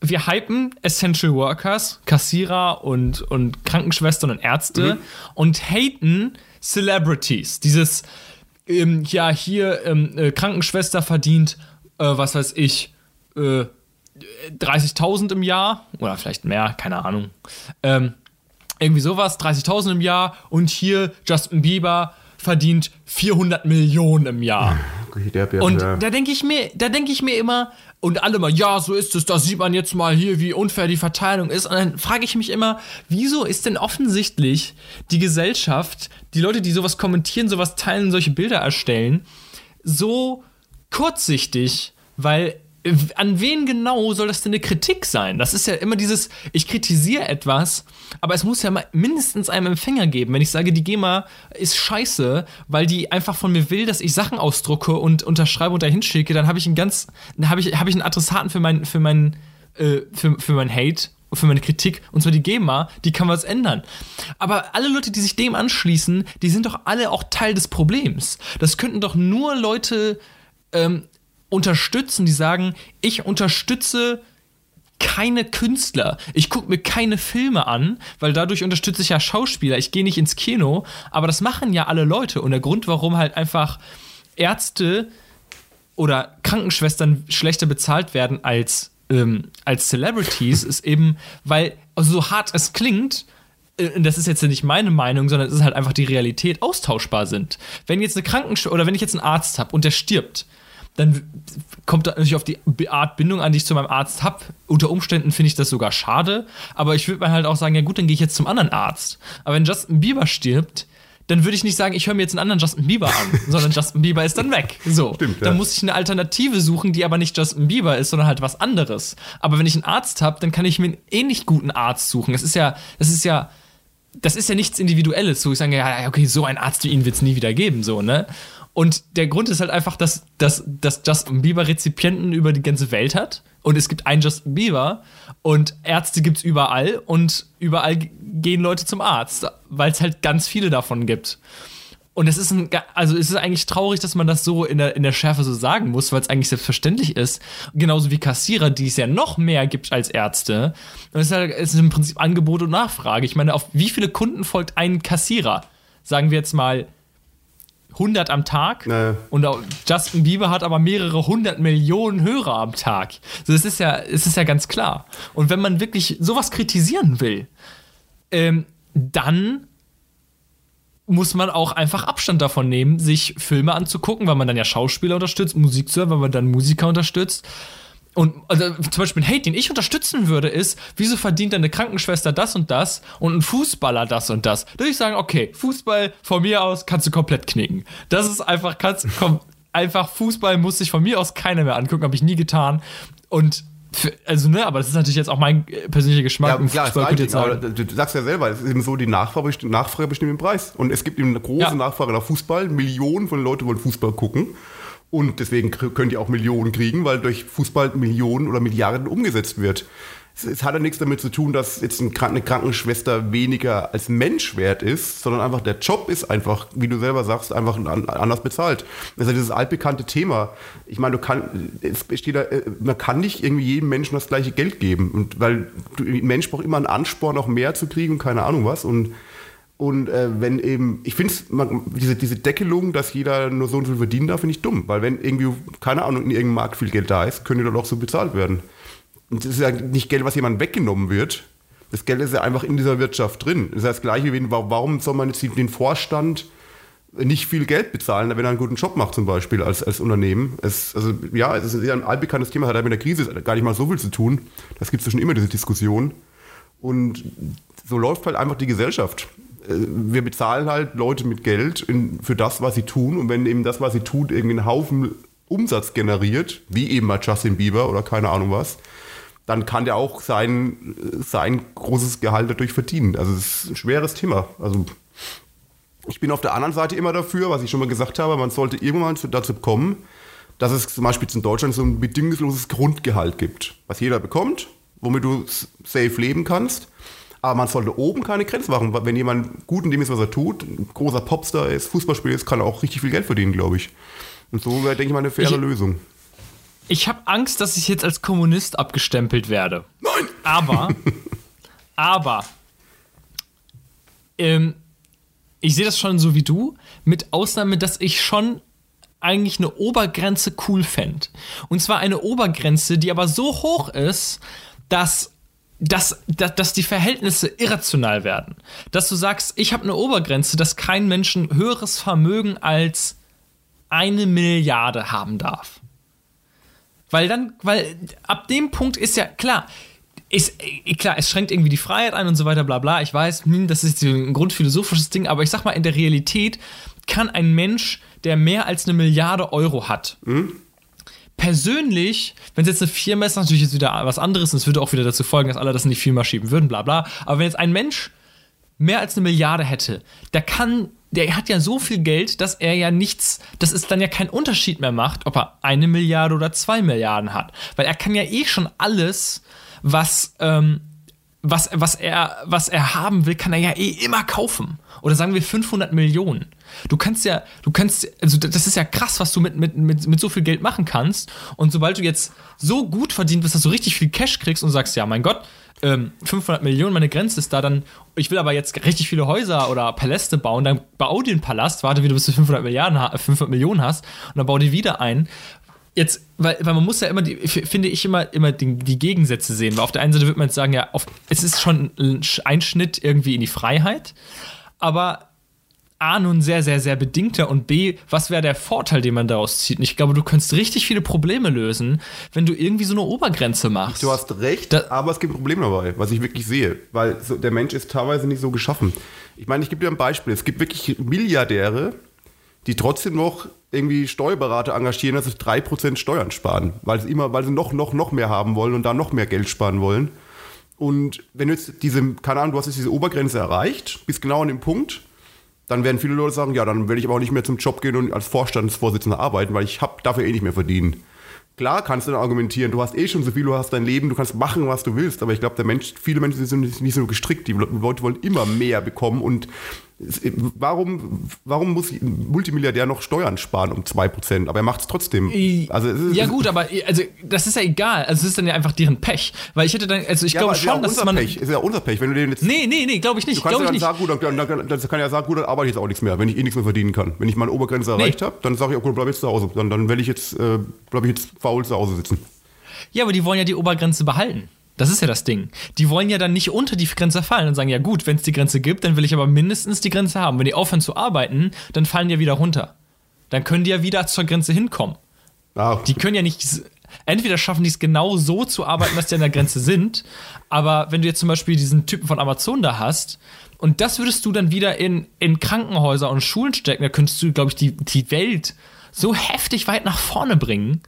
wir hypen Essential Workers, Kassierer und, und Krankenschwestern und Ärzte und haten Celebrities. Dieses, ähm, ja, hier ähm, äh, Krankenschwester verdient, äh, was weiß ich, äh, 30.000 im Jahr oder vielleicht mehr, keine Ahnung. Ähm, irgendwie sowas, 30.000 im Jahr und hier Justin Bieber verdient 400 Millionen im Jahr. Und da denke ich mir, da denke ich mir immer, und alle mal, ja, so ist es, da sieht man jetzt mal hier, wie unfair die Verteilung ist. Und dann frage ich mich immer, wieso ist denn offensichtlich die Gesellschaft, die Leute, die sowas kommentieren, sowas teilen, solche Bilder erstellen, so kurzsichtig, weil an wen genau soll das denn eine Kritik sein? Das ist ja immer dieses, ich kritisiere etwas, aber es muss ja mal mindestens einen Empfänger geben. Wenn ich sage, die GEMA ist scheiße, weil die einfach von mir will, dass ich Sachen ausdrucke und unterschreibe und dahin schicke, dann habe ich einen ganz, habe ich, habe ich einen Adressaten für meinen, für meinen, äh, für, für meinen Hate für meine Kritik, und zwar die GEMA, die kann was ändern. Aber alle Leute, die sich dem anschließen, die sind doch alle auch Teil des Problems. Das könnten doch nur Leute ähm, unterstützen, die sagen, ich unterstütze keine Künstler. Ich gucke mir keine Filme an, weil dadurch unterstütze ich ja Schauspieler. Ich gehe nicht ins Kino, aber das machen ja alle Leute. Und der Grund, warum halt einfach Ärzte oder Krankenschwestern schlechter bezahlt werden als ähm, als Celebrities ist eben, weil, also so hart es klingt, äh, das ist jetzt nicht meine Meinung, sondern es ist halt einfach die Realität, austauschbar sind. Wenn jetzt eine Krankenschwester oder wenn ich jetzt einen Arzt habe und der stirbt, dann kommt da natürlich auf die Art Bindung an, die ich zu meinem Arzt habe. Unter Umständen finde ich das sogar schade, aber ich würde mir halt auch sagen, ja gut, dann gehe ich jetzt zum anderen Arzt. Aber wenn Justin Bieber stirbt, dann würde ich nicht sagen, ich höre mir jetzt einen anderen Justin Bieber an, sondern Justin Bieber ist dann weg. So. Stimmt, ja. Dann muss ich eine Alternative suchen, die aber nicht Justin Bieber ist, sondern halt was anderes. Aber wenn ich einen Arzt habe, dann kann ich mir einen ähnlich guten Arzt suchen. Das ist ja, das ist ja, das ist ja nichts Individuelles. So, ich sage, ja, okay, so ein Arzt wie ihn wird es nie wieder geben, so, ne? Und der Grund ist halt einfach, dass, dass, dass Justin Bieber Rezipienten über die ganze Welt hat. Und es gibt einen Justin Bieber und Ärzte gibt es überall und überall gehen Leute zum Arzt, weil es halt ganz viele davon gibt. Und es ist ein, also es ist eigentlich traurig, dass man das so in der, in der Schärfe so sagen muss, weil es eigentlich selbstverständlich ist. Genauso wie Kassierer, die es ja noch mehr gibt als Ärzte. Und es ist, halt, es ist im Prinzip Angebot und Nachfrage. Ich meine, auf wie viele Kunden folgt ein Kassierer? Sagen wir jetzt mal 100 am Tag. Nee. Und Justin Bieber hat aber mehrere hundert Millionen Hörer am Tag. So, das ist ja, es ist ja ganz klar. Und wenn man wirklich sowas kritisieren will, ähm, dann muss man auch einfach Abstand davon nehmen, sich Filme anzugucken, weil man dann ja Schauspieler unterstützt, Musik zu hören, weil man dann Musiker unterstützt und also, zum Beispiel ein Hate, den ich unterstützen würde, ist, wieso verdient eine Krankenschwester das und das und ein Fußballer das und das? Da würde ich sagen, okay, Fußball von mir aus kannst du komplett knicken. Das ist einfach, kannst, komm, einfach Fußball muss sich von mir aus keiner mehr angucken, habe ich nie getan. Und für, also, ne, aber das ist natürlich jetzt auch mein äh, persönlicher Geschmack. Ja, klar, Fußball, Ding, aber du sagst ja selber, es ist eben so, die Nachfrage, Nachfrage bestimmt den Preis. Und es gibt eben eine große ja. Nachfrage nach Fußball. Millionen von Leuten wollen Fußball gucken. Und deswegen könnt ihr auch Millionen kriegen, weil durch Fußball Millionen oder Milliarden umgesetzt wird. Es, hat ja nichts damit zu tun, dass jetzt eine Krankenschwester weniger als Mensch wert ist, sondern einfach der Job ist einfach, wie du selber sagst, einfach anders bezahlt. Das ist ja dieses altbekannte Thema. Ich meine, du kann, es besteht äh, man kann nicht irgendwie jedem Menschen das gleiche Geld geben. Und weil ein Mensch braucht immer einen Ansporn, noch mehr zu kriegen, keine Ahnung was. Und und äh, wenn eben, ich finde diese, diese Deckelung, dass jeder nur so und so verdienen darf, finde ich dumm. Weil wenn irgendwie, keine Ahnung, in irgendeinem Markt viel Geld da ist, könnte doch auch so bezahlt werden. Und das ist ja nicht Geld, was jemandem weggenommen wird. Das Geld ist ja einfach in dieser Wirtschaft drin. Das ist das Gleiche wie, warum soll man jetzt den Vorstand nicht viel Geld bezahlen, wenn er einen guten Job macht, zum Beispiel als, als Unternehmen. Es, also, ja, es ist ein altbekanntes Thema, hat mit der Krise gar nicht mal so viel zu tun. Das gibt es schon immer, diese Diskussion. Und so läuft halt einfach die Gesellschaft. Äh, wir bezahlen halt Leute mit Geld in, für das, was sie tun. Und wenn eben das, was sie tut, irgendwie einen Haufen Umsatz generiert, wie eben bei Justin Bieber oder keine Ahnung was, dann kann der auch sein, sein großes Gehalt dadurch verdienen. Also es ist ein schweres Thema. Also ich bin auf der anderen Seite immer dafür, was ich schon mal gesagt habe, man sollte irgendwann dazu kommen, dass es zum Beispiel in Deutschland so ein bedingungsloses Grundgehalt gibt, was jeder bekommt, womit du safe leben kannst. Aber man sollte oben keine Grenze machen. Wenn jemand gut in dem ist, was er tut, ein großer Popstar ist, Fußballspieler ist, kann er auch richtig viel Geld verdienen, glaube ich. Und so wäre, denke ich mal, eine faire ich, Lösung. Ich habe Angst, dass ich jetzt als Kommunist abgestempelt werde. Nein! Aber, aber, ähm, ich sehe das schon so wie du, mit Ausnahme, dass ich schon eigentlich eine Obergrenze cool fände. Und zwar eine Obergrenze, die aber so hoch ist, dass dass, dass, dass die Verhältnisse irrational werden. Dass du sagst, ich habe eine Obergrenze, dass kein Menschen höheres Vermögen als eine Milliarde haben darf. Weil dann, weil ab dem Punkt ist ja klar, ist äh, klar, es schränkt irgendwie die Freiheit ein und so weiter, bla bla. Ich weiß, hm, das ist ein grundphilosophisches Ding, aber ich sag mal, in der Realität kann ein Mensch, der mehr als eine Milliarde Euro hat, mhm persönlich, wenn es jetzt eine Firma ist, natürlich jetzt wieder was anderes und es würde auch wieder dazu folgen, dass alle das in die Firma schieben würden, bla bla. Aber wenn jetzt ein Mensch mehr als eine Milliarde hätte, der kann, der hat ja so viel Geld, dass er ja nichts, dass es dann ja keinen Unterschied mehr macht, ob er eine Milliarde oder zwei Milliarden hat. Weil er kann ja eh schon alles, was, ähm, was, was, er, was er haben will, kann er ja eh immer kaufen. Oder sagen wir 500 Millionen. Du kannst ja, du kannst, also das ist ja krass, was du mit, mit, mit, mit so viel Geld machen kannst. Und sobald du jetzt so gut verdient bist, dass du richtig viel Cash kriegst und sagst, ja, mein Gott, ähm, 500 Millionen, meine Grenze ist da, dann, ich will aber jetzt richtig viele Häuser oder Paläste bauen, dann bau dir einen Palast, warte, wie du bis zu 500 Milliarden, 500 Millionen hast und dann bau dir wieder ein. jetzt, weil, weil man muss ja immer, die, finde ich immer, immer die, die Gegensätze sehen. Weil auf der einen Seite würde man jetzt sagen, ja, auf, es ist schon ein Einschnitt irgendwie in die Freiheit, aber A, nun sehr, sehr, sehr bedingter und B, was wäre der Vorteil, den man daraus zieht? Und ich glaube, du könntest richtig viele Probleme lösen, wenn du irgendwie so eine Obergrenze machst. Du hast recht, da, aber es gibt ein Problem dabei, was ich wirklich sehe, weil so, der Mensch ist teilweise nicht so geschaffen. Ich meine, ich gebe dir ein Beispiel. Es gibt wirklich Milliardäre, die trotzdem noch irgendwie Steuerberater engagieren, dass sie 3% Steuern sparen, weil sie immer, weil sie noch, noch, noch mehr haben wollen und da noch mehr Geld sparen wollen. Und wenn du jetzt diese, keine Ahnung, du hast jetzt diese Obergrenze erreicht, bist genau an dem Punkt, dann werden viele Leute sagen, ja, dann will ich aber auch nicht mehr zum Job gehen und als Vorstandsvorsitzender arbeiten, weil ich habe dafür eh nicht mehr verdienen. Klar kannst du dann argumentieren, du hast eh schon so viel, du hast dein Leben, du kannst machen, was du willst, aber ich glaube, der Mensch, viele Menschen sind nicht so gestrickt, die Leute wollen immer mehr bekommen und warum, warum muss ein Multimilliardär noch Steuern sparen um 2%? Aber er macht es trotzdem. Also, es ist, ja, gut, aber also, das ist ja egal. Also, es ist dann ja einfach deren Pech. Weil ich hätte dann, also ich ja, glaube schon, ja dass man. Pech. Ist ja unser Pech, wenn du den jetzt. Nee, nee, nee, glaube ich nicht. Du kannst ja dann nicht. sagen, gut, dann, dann, dann, kann ja sagen, gut, dann arbeite ich jetzt auch nichts mehr, wenn ich eh nichts mehr verdienen kann. Wenn ich meine Obergrenze erreicht nee. habe, dann sage ich, okay, bleib jetzt zu Hause. Dann, dann will ich jetzt, äh, bleib ich jetzt faul zu Hause sitzen. Ja, aber die wollen ja die Obergrenze behalten. Das ist ja das Ding. Die wollen ja dann nicht unter die Grenze fallen und sagen, ja gut, wenn es die Grenze gibt, dann will ich aber mindestens die Grenze haben. Wenn die aufhören zu arbeiten, dann fallen die ja wieder runter. Dann können die ja wieder zur Grenze hinkommen. Ah. Die können ja nicht, entweder schaffen die es genau so zu arbeiten, dass die an der Grenze sind, aber wenn du jetzt zum Beispiel diesen Typen von Amazon da hast, und das würdest du dann wieder in, in Krankenhäuser und Schulen stecken, da könntest du, glaube ich, die, die Welt so heftig weit nach vorne bringen.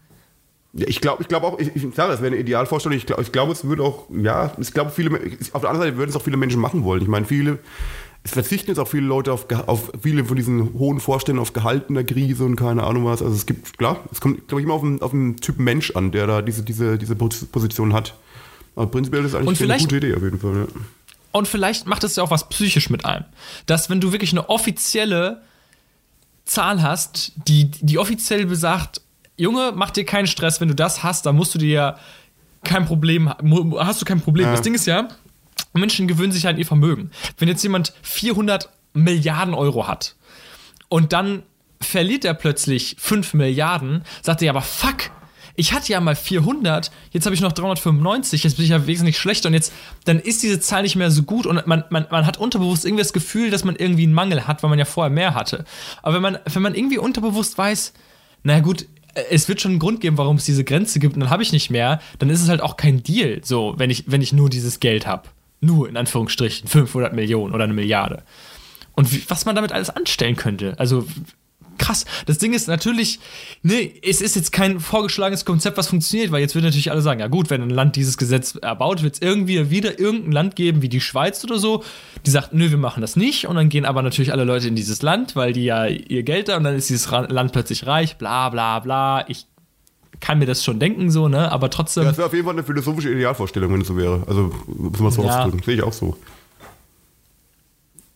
Ich glaube ich glaub auch, ich, ich sage, es wäre eine Idealvorstellung. Ich glaube, ich glaub, es würde auch, ja, ich glaube, viele, auf der anderen Seite würden es auch viele Menschen machen wollen. Ich meine, viele, es verzichten jetzt auch viele Leute auf, auf viele von diesen hohen Vorstellungen auf Gehalt in der Krise und keine Ahnung was. Also es gibt, klar, es kommt, glaube ich, immer auf den, auf den Typ Mensch an, der da diese, diese, diese Position hat. Aber prinzipiell ist das eigentlich eine gute Idee auf jeden Fall. Ja. Und vielleicht macht es ja auch was psychisch mit einem. Dass, wenn du wirklich eine offizielle Zahl hast, die, die offiziell besagt, Junge, mach dir keinen Stress, wenn du das hast, dann musst du dir kein Problem, hast du kein Problem. Ja. Das Ding ist ja, Menschen gewöhnen sich halt an ihr Vermögen. Wenn jetzt jemand 400 Milliarden Euro hat und dann verliert er plötzlich 5 Milliarden, sagt er ja, aber fuck, ich hatte ja mal 400, jetzt habe ich noch 395, jetzt bin ich ja wesentlich schlechter und jetzt, dann ist diese Zahl nicht mehr so gut und man, man, man hat unterbewusst irgendwie das Gefühl, dass man irgendwie einen Mangel hat, weil man ja vorher mehr hatte. Aber wenn man, wenn man irgendwie unterbewusst weiß, naja gut, es wird schon einen Grund geben, warum es diese Grenze gibt und dann habe ich nicht mehr, dann ist es halt auch kein Deal, so, wenn ich, wenn ich nur dieses Geld habe. Nur in Anführungsstrichen 500 Millionen oder eine Milliarde. Und wie, was man damit alles anstellen könnte. Also krass. Das Ding ist natürlich, ne, es ist jetzt kein vorgeschlagenes Konzept, was funktioniert, weil jetzt würden natürlich alle sagen, ja gut, wenn ein Land dieses Gesetz erbaut, wird es irgendwie wieder irgendein Land geben, wie die Schweiz oder so, die sagt, nö, wir machen das nicht. Und dann gehen aber natürlich alle Leute in dieses Land, weil die ja ihr Geld da und dann ist dieses Land plötzlich reich, bla bla bla. Ich kann mir das schon denken, so, ne? Aber trotzdem. Ja, das wäre auf jeden Fall eine philosophische Idealvorstellung, wenn es so wäre. Also, muss man so ja. ausdrücken. Sehe ich auch so.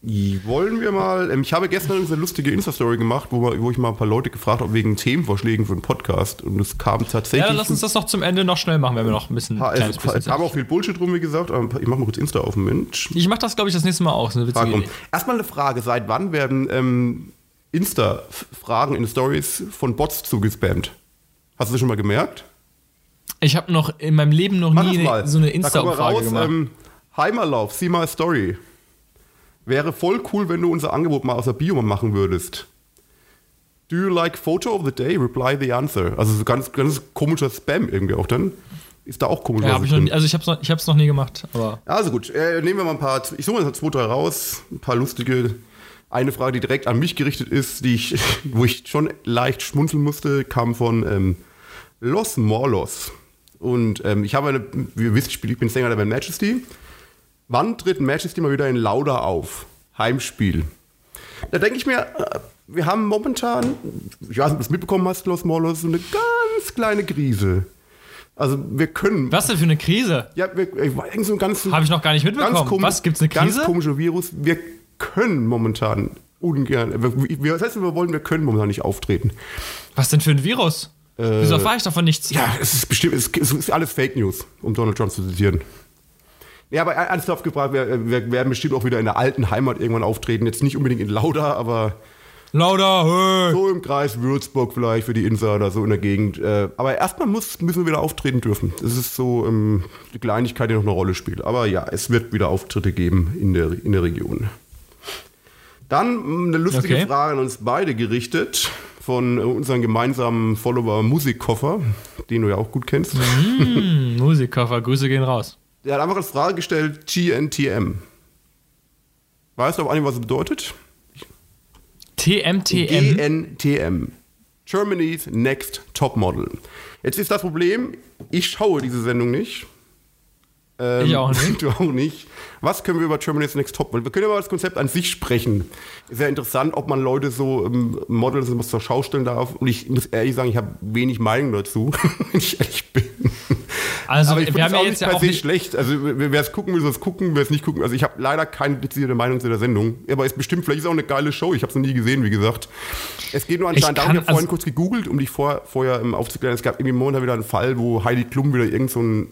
Wollen wir mal, ähm, ich habe gestern eine lustige Insta-Story gemacht, wo, wo, ich mal ein paar Leute gefragt habe wegen Themenvorschlägen für einen Podcast und es kam tatsächlich. Ja, dann lass uns das noch zum Ende noch schnell machen, wenn wir noch ein bisschen. Ha, es, es kam auch viel Bullshit rum, wie gesagt, aber ich mache mal kurz Insta auf, Mensch. Ich mache das, glaube ich, das nächste Mal auch. Eine Erstmal eine Frage: Seit wann werden ähm, Insta-Fragen in Stories von Bots zugespammt? Hast du das schon mal gemerkt? Ich habe noch in meinem Leben noch Mach nie so eine Insta-Frage gemacht. Ähm, Heimerlauf, see my story. Wäre voll cool, wenn du unser Angebot mal aus der Bio machen würdest. Do you like photo of the day? Reply the answer. Also so ganz, ganz komischer Spam irgendwie auch dann. Ist da auch komisch. Ja, ich noch, also ich habe es noch, noch nie gemacht. Aber also gut, äh, nehmen wir mal ein paar. Ich suche mal zwei, drei raus. Ein paar lustige. Eine Frage, die direkt an mich gerichtet ist, die ich, wo ich schon leicht schmunzeln musste, kam von ähm, Los Morlos. Und ähm, ich habe eine, wie ihr wisst, ich bin Sänger der Band Majesty. Wann tritt Manchester mal wieder in Lauda auf? Heimspiel. Da denke ich mir, äh, wir haben momentan, ich weiß nicht, ob du es mitbekommen hast, Los Morlos, so eine ganz kleine Krise. Also wir können. Was denn für eine Krise? Ja, wir, irgend so ein ganz. Habe ich noch gar nicht mitbekommen. Komisch, Was gibt's eine Krise? Ganz komischer Virus. Wir können momentan ungern. Wir, das heißt, wir wollen, wir können momentan nicht auftreten. Was denn für ein Virus? Äh, Wieso erfahre ich davon nichts? Ja, es ist bestimmt, es ist alles Fake News, um Donald Trump zu zitieren. Ja, aber ernsthaft gefragt, wir, wir werden bestimmt auch wieder in der alten Heimat irgendwann auftreten. Jetzt nicht unbedingt in Lauda, aber Lauter, hey. So im Kreis Würzburg vielleicht für die Insider, so in der Gegend. Äh, aber erstmal muss, müssen wir wieder auftreten dürfen. Das ist so ähm, die Kleinigkeit, die noch eine Rolle spielt. Aber ja, es wird wieder Auftritte geben in der, in der Region. Dann eine lustige Okay. Frage an uns beide gerichtet von äh, unserem gemeinsamen Follower Musikkoffer, den du ja auch gut kennst. Hm, Musikkoffer, Grüße gehen raus. Der hat einfach als Frage gestellt, GNTM. Weißt du auf einmal, was es bedeutet? TMTM. GNTM. Germany's Next Top Model. Jetzt ist das Problem, ich schaue diese Sendung nicht. Ähm, Ich auch nicht. Du auch nicht. Was können wir über Germany's Next Top Model? Wir können über das Konzept an sich sprechen. Ist ja interessant, ob man Leute so ähm, Models was zur Schau stellen darf. Und ich muss ehrlich sagen, ich habe wenig Meinung dazu, wenn ich ehrlich bin. Also, Aber ich wir haben auch ja nicht jetzt ja auch nicht. schlecht. Also wer es gucken will, soll es gucken, wer es nicht gucken. Also ich habe leider keine dezidierte Meinung zu der Sendung. Aber es ist bestimmt, vielleicht ist es auch eine geile Show. Ich habe es noch nie gesehen, wie gesagt. Es geht nur anscheinend darum, ich habe vorhin also- kurz gegoogelt, um dich vor, vorher ähm, aufzuklären. Es gab irgendwie momentan wieder einen Fall, wo Heidi Klum wieder irgend so ein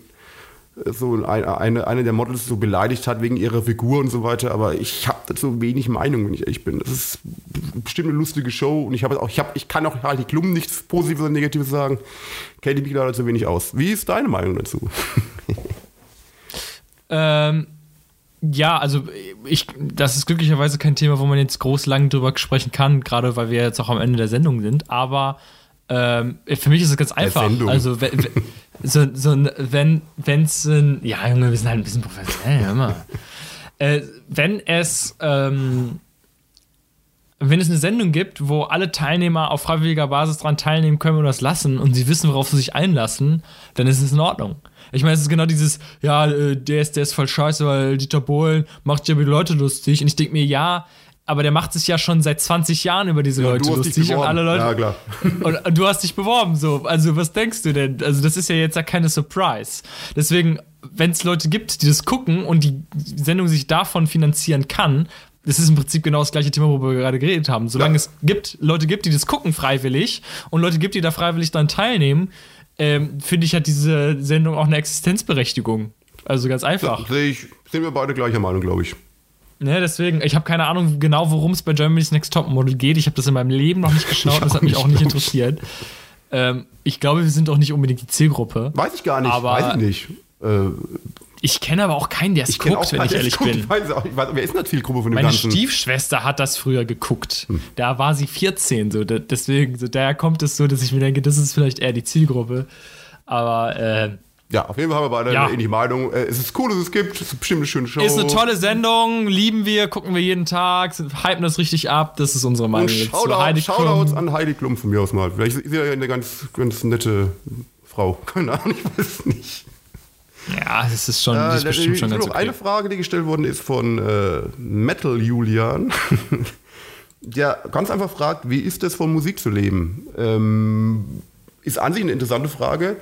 so ein, eine, eine der Models so beleidigt hat wegen ihrer Figur und so weiter, aber ich habe dazu wenig Meinung, wenn ich ehrlich bin. Das ist bestimmt eine lustige Show und ich habe auch, ich habe, ich kann auch Heidi Klum nichts Positives oder Negatives sagen. Kenne mich leider zu wenig aus. Wie ist deine Meinung dazu? Ähm, ja, also ich, das ist glücklicherweise kein Thema, wo man jetzt groß lang drüber sprechen kann, gerade weil wir jetzt auch am Ende der Sendung sind. Aber ähm, für mich ist es ganz einfach. Also wenn- so, so ein- wenn wenn's ein, ja Junge, wir sind halt ein bisschen professionell, hör mal. Äh, wenn es ähm, wenn es eine Sendung gibt, wo alle Teilnehmer auf freiwilliger Basis daran teilnehmen können oder das lassen und sie wissen, worauf sie sich einlassen, dann ist es in Ordnung. Ich meine, es ist genau dieses, ja, äh, der ist, der ist voll scheiße, weil Dieter Bohlen macht ja die Leute lustig. Und ich denke mir, ja, aber der macht sich ja schon seit 20 Jahren über diese Leute du hast dich lustig und alle Leute. Ja, klar. Und und du hast dich beworben, so. Also, was denkst du denn? Also, das ist ja jetzt ja keine Surprise. Deswegen, wenn es Leute gibt, die das gucken und die Sendung sich davon finanzieren kann, das ist im Prinzip genau das gleiche Thema, worüber wir gerade geredet haben. Solange Ja. es gibt, Leute gibt, die das gucken freiwillig und Leute gibt, die da freiwillig dran teilnehmen, ähm, finde ich, hat diese Sendung auch eine Existenzberechtigung. Also ganz einfach. Sehe ich, sind wir beide gleicher Meinung, glaube ich. Ne, deswegen, ich habe keine Ahnung genau, worum es bei Germany's Next Top Model geht. Ich habe das in meinem Leben noch nicht geschaut, das hat mich auch nicht, interessiert. Ähm, ich glaube, wir sind auch nicht unbedingt die Zielgruppe. Weiß ich gar nicht, Aber- weiß ich nicht. Äh, Ich kenne aber auch keinen, der es guckt, auch wenn ich ehrlich guckt. bin. Ich weiß auch, ich weiß, wer ist denn Zielgruppe von dem Meine Ganzen? Stiefschwester hat das früher geguckt. Da war sie 14, so. Deswegen, so, daher kommt es so, dass ich mir denke, das ist vielleicht eher die Zielgruppe. Aber äh, Ja, auf jeden Fall haben wir beide Ja. eine ähnliche Meinung. Äh, es ist cool, dass es gibt. Es ist bestimmt eine schöne Show. ist eine tolle Sendung, lieben wir, gucken wir jeden Tag, sind- hypen das richtig ab. Das ist unsere Meinung Und Shoutout, Shoutouts Klum. an Heidi Klum von mir aus mal. Vielleicht ist sie ja eine ganz, ganz nette Frau. Keine Ahnung, ich weiß es nicht. Ja, das ist schon, die Äh, ist bestimmt schon noch ganz okay. Eine Frage, die gestellt worden ist von äh, Metal Julian. Der ganz einfach fragt, wie ist es von Musik zu leben? Ähm, ist an sich eine interessante Frage.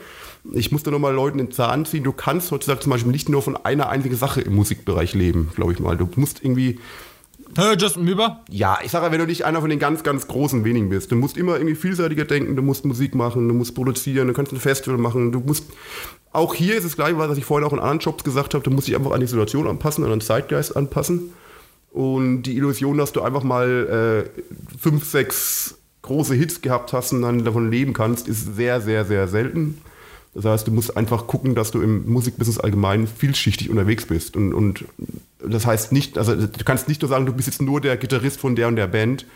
Ich muss da nochmal Leuten den Zahn ziehen. Du kannst heutzutage zum Beispiel nicht nur von einer einzigen Sache im Musikbereich leben, glaube ich mal. Du musst irgendwie Hey, Justin Bieber? ja, ich sage ja, wenn du nicht einer von den ganz, ganz großen wenigen bist, du musst immer irgendwie vielseitiger denken, du musst Musik machen, du musst produzieren, du kannst ein Festival machen, du musst, auch hier ist es gleich, was ich vorhin auch in anderen Jobs gesagt habe, du musst dich einfach an die Situation anpassen, an den Zeitgeist anpassen und die Illusion, dass du einfach mal äh, fünf, sechs große Hits gehabt hast und dann davon leben kannst, ist sehr, sehr, sehr selten. Das heißt, du musst einfach gucken, dass du im Musikbusiness allgemein vielschichtig unterwegs bist. Und, und das heißt nicht, also du kannst nicht nur sagen, du bist jetzt nur der Gitarrist von der und der Band.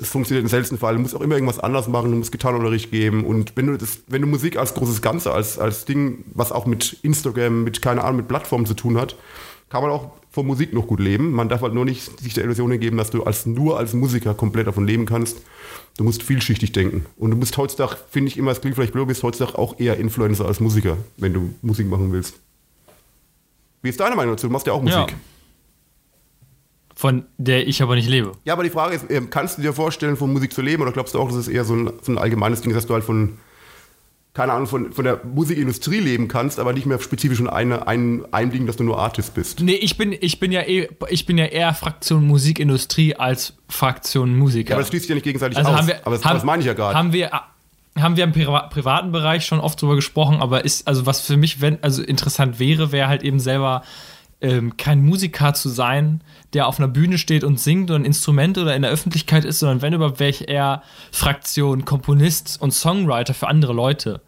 Es funktioniert im seltensten Fall. Du musst auch immer irgendwas anders machen, du musst Gitarrenunterricht geben. Und wenn du, das, wenn du Musik als großes Ganze, als, als Ding, was auch mit Instagram, mit, keine Ahnung, mit Plattformen zu tun hat, kann man auch von Musik noch gut leben. Man darf halt nur nicht sich der Illusion geben, dass du als, nur als Musiker komplett davon leben kannst. Du musst vielschichtig denken. Und du musst heutzutage, finde ich immer, es klingt vielleicht blöd, bist heutzutage auch eher Influencer als Musiker, wenn du Musik machen willst. Wie ist deine Meinung dazu? Du machst ja auch Musik. Ja. Von der ich aber nicht lebe. Ja, aber die Frage ist, ähm, kannst du dir vorstellen, von Musik zu leben oder glaubst du auch, dass es eher so ein, so ein allgemeines Ding ist, dass du halt von, keine Ahnung, von, von der Musikindustrie leben kannst, aber nicht mehr spezifisch von eine, ein, Ding, dass du nur Artist bist? Nee, ich bin, ich bin ja eh, ich bin ja eher Fraktion Musikindustrie als Fraktion Musiker. Ja, aber das schließt sich ja nicht gegenseitig Also aus. haben wir, aber das, haben, das meine ich ja gerade. Haben wir, haben wir im Priva privaten Bereich schon oft drüber gesprochen, aber ist, also was für mich, wenn, also interessant wäre, wäre halt eben selber ähm, kein Musiker zu sein, der auf einer Bühne steht und singt oder ein Instrument oder in der Öffentlichkeit ist, sondern wenn über welche eher Fraktion, Komponist und Songwriter für andere Leute.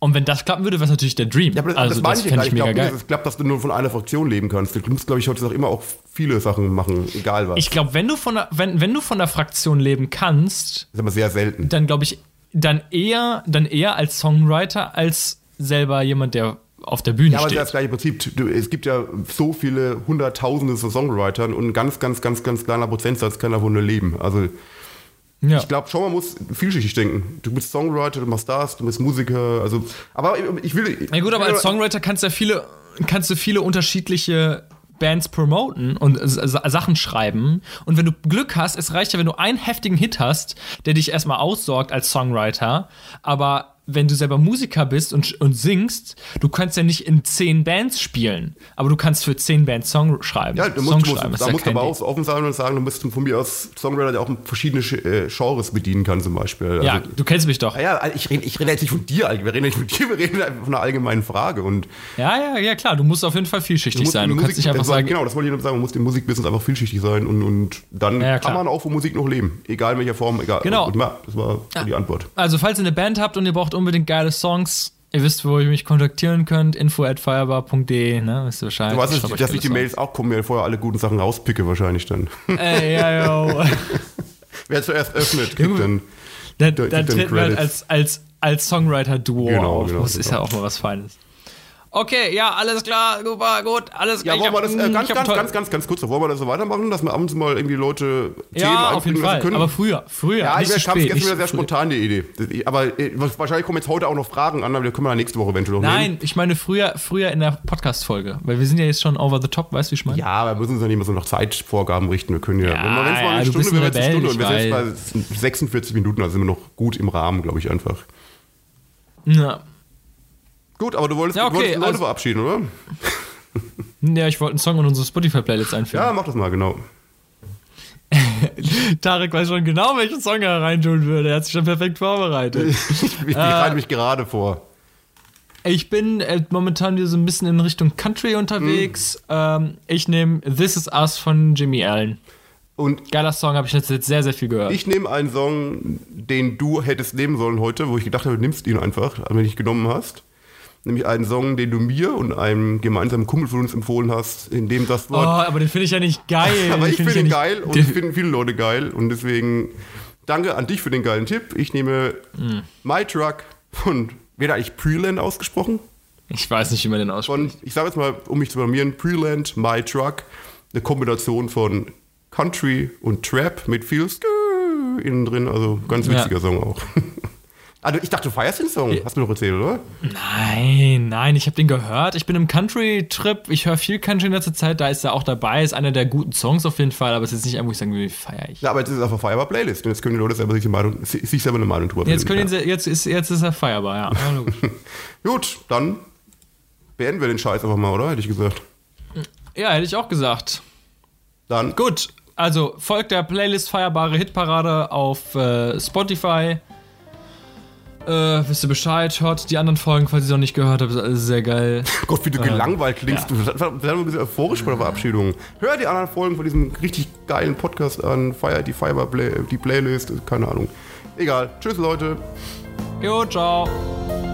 Und wenn das klappen würde, wäre es natürlich der Dream. Ja, aber das, also das meine ich. Ich glaube nicht, dass es klappt, dass du nur von einer Fraktion leben kannst. Du musst, glaube ich, heutzutage immer auch viele Sachen machen, egal was. Ich glaube, wenn du von der, wenn, wenn du von der Fraktion leben kannst, das ist aber sehr selten. dann glaube ich, dann eher, dann eher als Songwriter als selber jemand, der auf der Bühne Ja, aber das steht. ist das gleiche Prinzip. Du, es gibt ja so viele Hunderttausende von Songwritern und ein ganz, ganz, ganz, ganz kleiner Prozentsatz kann davon nur leben. Also ja. ich glaube schon, man muss vielschichtig denken. Du bist Songwriter, du machst das, du bist Musiker. Also, aber ich will. Ja gut, aber als Songwriter kannst du ja viele, kannst du viele unterschiedliche Bands promoten und Sachen schreiben. Und wenn du Glück hast, es reicht ja, wenn du einen heftigen Hit hast, der dich erstmal aussorgt als Songwriter. Aber wenn du selber Musiker bist und, und singst, du kannst ja nicht in zehn Bands spielen, aber du kannst für zehn Bands Song schreiben. Ja, du Song musst, du schreiben, musst, ist da ja musst du aber auch offen sein und sagen, du bist von mir aus Songwriter, der auch verschiedene äh, Genres bedienen kann, zum Beispiel. Also, Ja, du kennst mich doch. Ja, ich rede, ich rede jetzt nicht von dir, wir reden nicht von dir, wir reden von einer allgemeinen Frage. Und Ja, ja, ja, klar, du musst auf jeden Fall vielschichtig musst sein. Du in kannst nicht einfach war- sagen, Genau, das wollte ich nur sagen, man muss im Musikbusiness einfach vielschichtig sein und, und dann Ja, kann man auch von Musik noch leben. Egal in welcher Form, egal. Genau. Und ja, das war die Antwort. Also, falls ihr eine Band habt und ihr braucht unbedingt geile Songs, ihr wisst, wo ihr mich kontaktieren könnt, info at firebar.de, ne, wisst ihr Bescheid. Du weißt, Ich dass, dass ich die Mails auch kommen, mir vorher alle guten Sachen rauspicke wahrscheinlich dann. Ey, ja, yo. Wer zuerst öffnet, kriegt dann. Da, Da- da treten wir halt als, als, als Songwriter-Duo Genau, auf. genau, das ist genau. ja auch mal was Feines. Okay, ja, alles klar, super, gut, alles Ja, klar. wollen wir das äh, ganz, hab ganz, ganz, ganz, ganz kurz, wollen wir das so weitermachen, dass wir abends mal irgendwie Leute Themen Ja, auf jeden Fall. können? Aber früher, früher. Ja, ich spät, jetzt wieder sehr spontan die Idee. Aber äh, wahrscheinlich kommen jetzt heute auch noch Fragen an, aber die können wir ja nächste Woche eventuell noch nehmen. Nein, ich meine früher, früher in der Podcast-Folge, weil wir sind ja jetzt schon over the top, weißt du, wie ich meine? Ja, aber wir müssen uns ja nicht mehr so nach Zeitvorgaben richten. Wir können ja, Ja, wenn wir es mal ja, eine du Stunde jetzt eine Stunde. Und wir sind jetzt bei 46 Minuten, also sind wir noch gut im Rahmen, glaube ich einfach. Ja. Gut, aber du wolltest, Ja, wolltest okay, die Leute also- verabschieden, oder? Ja, ich wollte einen Song in unsere Spotify-Playlist einfügen. Ja, mach das mal, genau. Tarek weiß schon genau, welchen Song er reintun würde. Er hat sich schon perfekt vorbereitet. Ich, ich bereite mich gerade vor. Ich bin äh, momentan wieder so ein bisschen in Richtung Country unterwegs. Mhm. Ähm, ich nehme This Is Us von Jimmy Allen. Und Geiler Song, habe ich jetzt sehr, sehr viel gehört. ich nehme einen Song, den du hättest nehmen sollen heute, wo ich gedacht habe, du nimmst ihn einfach, wenn du ihn genommen hast. Nämlich einen Song, den du mir und einem gemeinsamen Kumpel von uns empfohlen hast, in dem das oh, Wort aber den finde ich ja nicht geil. Aber ich finde ja ihn nicht- geil und es finden viele Leute geil und deswegen danke an dich für den geilen Tipp. Ich nehme Hm. My Truck von, wird eigentlich Preland ausgesprochen? Ich weiß nicht, wie man den ausspricht. Von, ich sage jetzt mal, um mich zu blamieren, Preland, My Truck, eine Kombination von Country und Trap mit viel Skr innen drin, also ganz Ja. witziger Song auch. Also ich dachte, du feierst den Song, hast du mir doch erzählt, oder? Nein, nein, ich habe den gehört. Ich bin im Country-Trip. Ich höre viel Country in letzter Zeit. Da ist er auch dabei. Ist einer der guten Songs auf jeden Fall. Aber es ist jetzt nicht ein, wo ich sagen will, feiere ich. Ja, aber jetzt ist es auf der Feierbar Playlist und jetzt können die Leute selber sich, Meinung, sich selber eine Meinung drüber Jetzt, ihn, jetzt, ist, jetzt ist er feierbar, ja. ja. Gut, dann beenden wir den Scheiß einfach mal, oder? Hätte ich gesagt. ja, hätte ich auch gesagt. Dann Gut, also folgt der Playlist Feierbare Hitparade auf äh, Spotify. Äh, wisst ihr Bescheid, hört die anderen Folgen, falls ihr es noch nicht gehört habt, ist alles sehr geil. Gott, wie du gelangweilt klingst. ja. Du einfach ein bisschen euphorisch bei der Verabschiedung. Hör die anderen Folgen von diesem richtig geilen Podcast an. Feier die Fiber Play, die Playlist, keine Ahnung. Egal. Tschüss, Leute. Jo, ciao.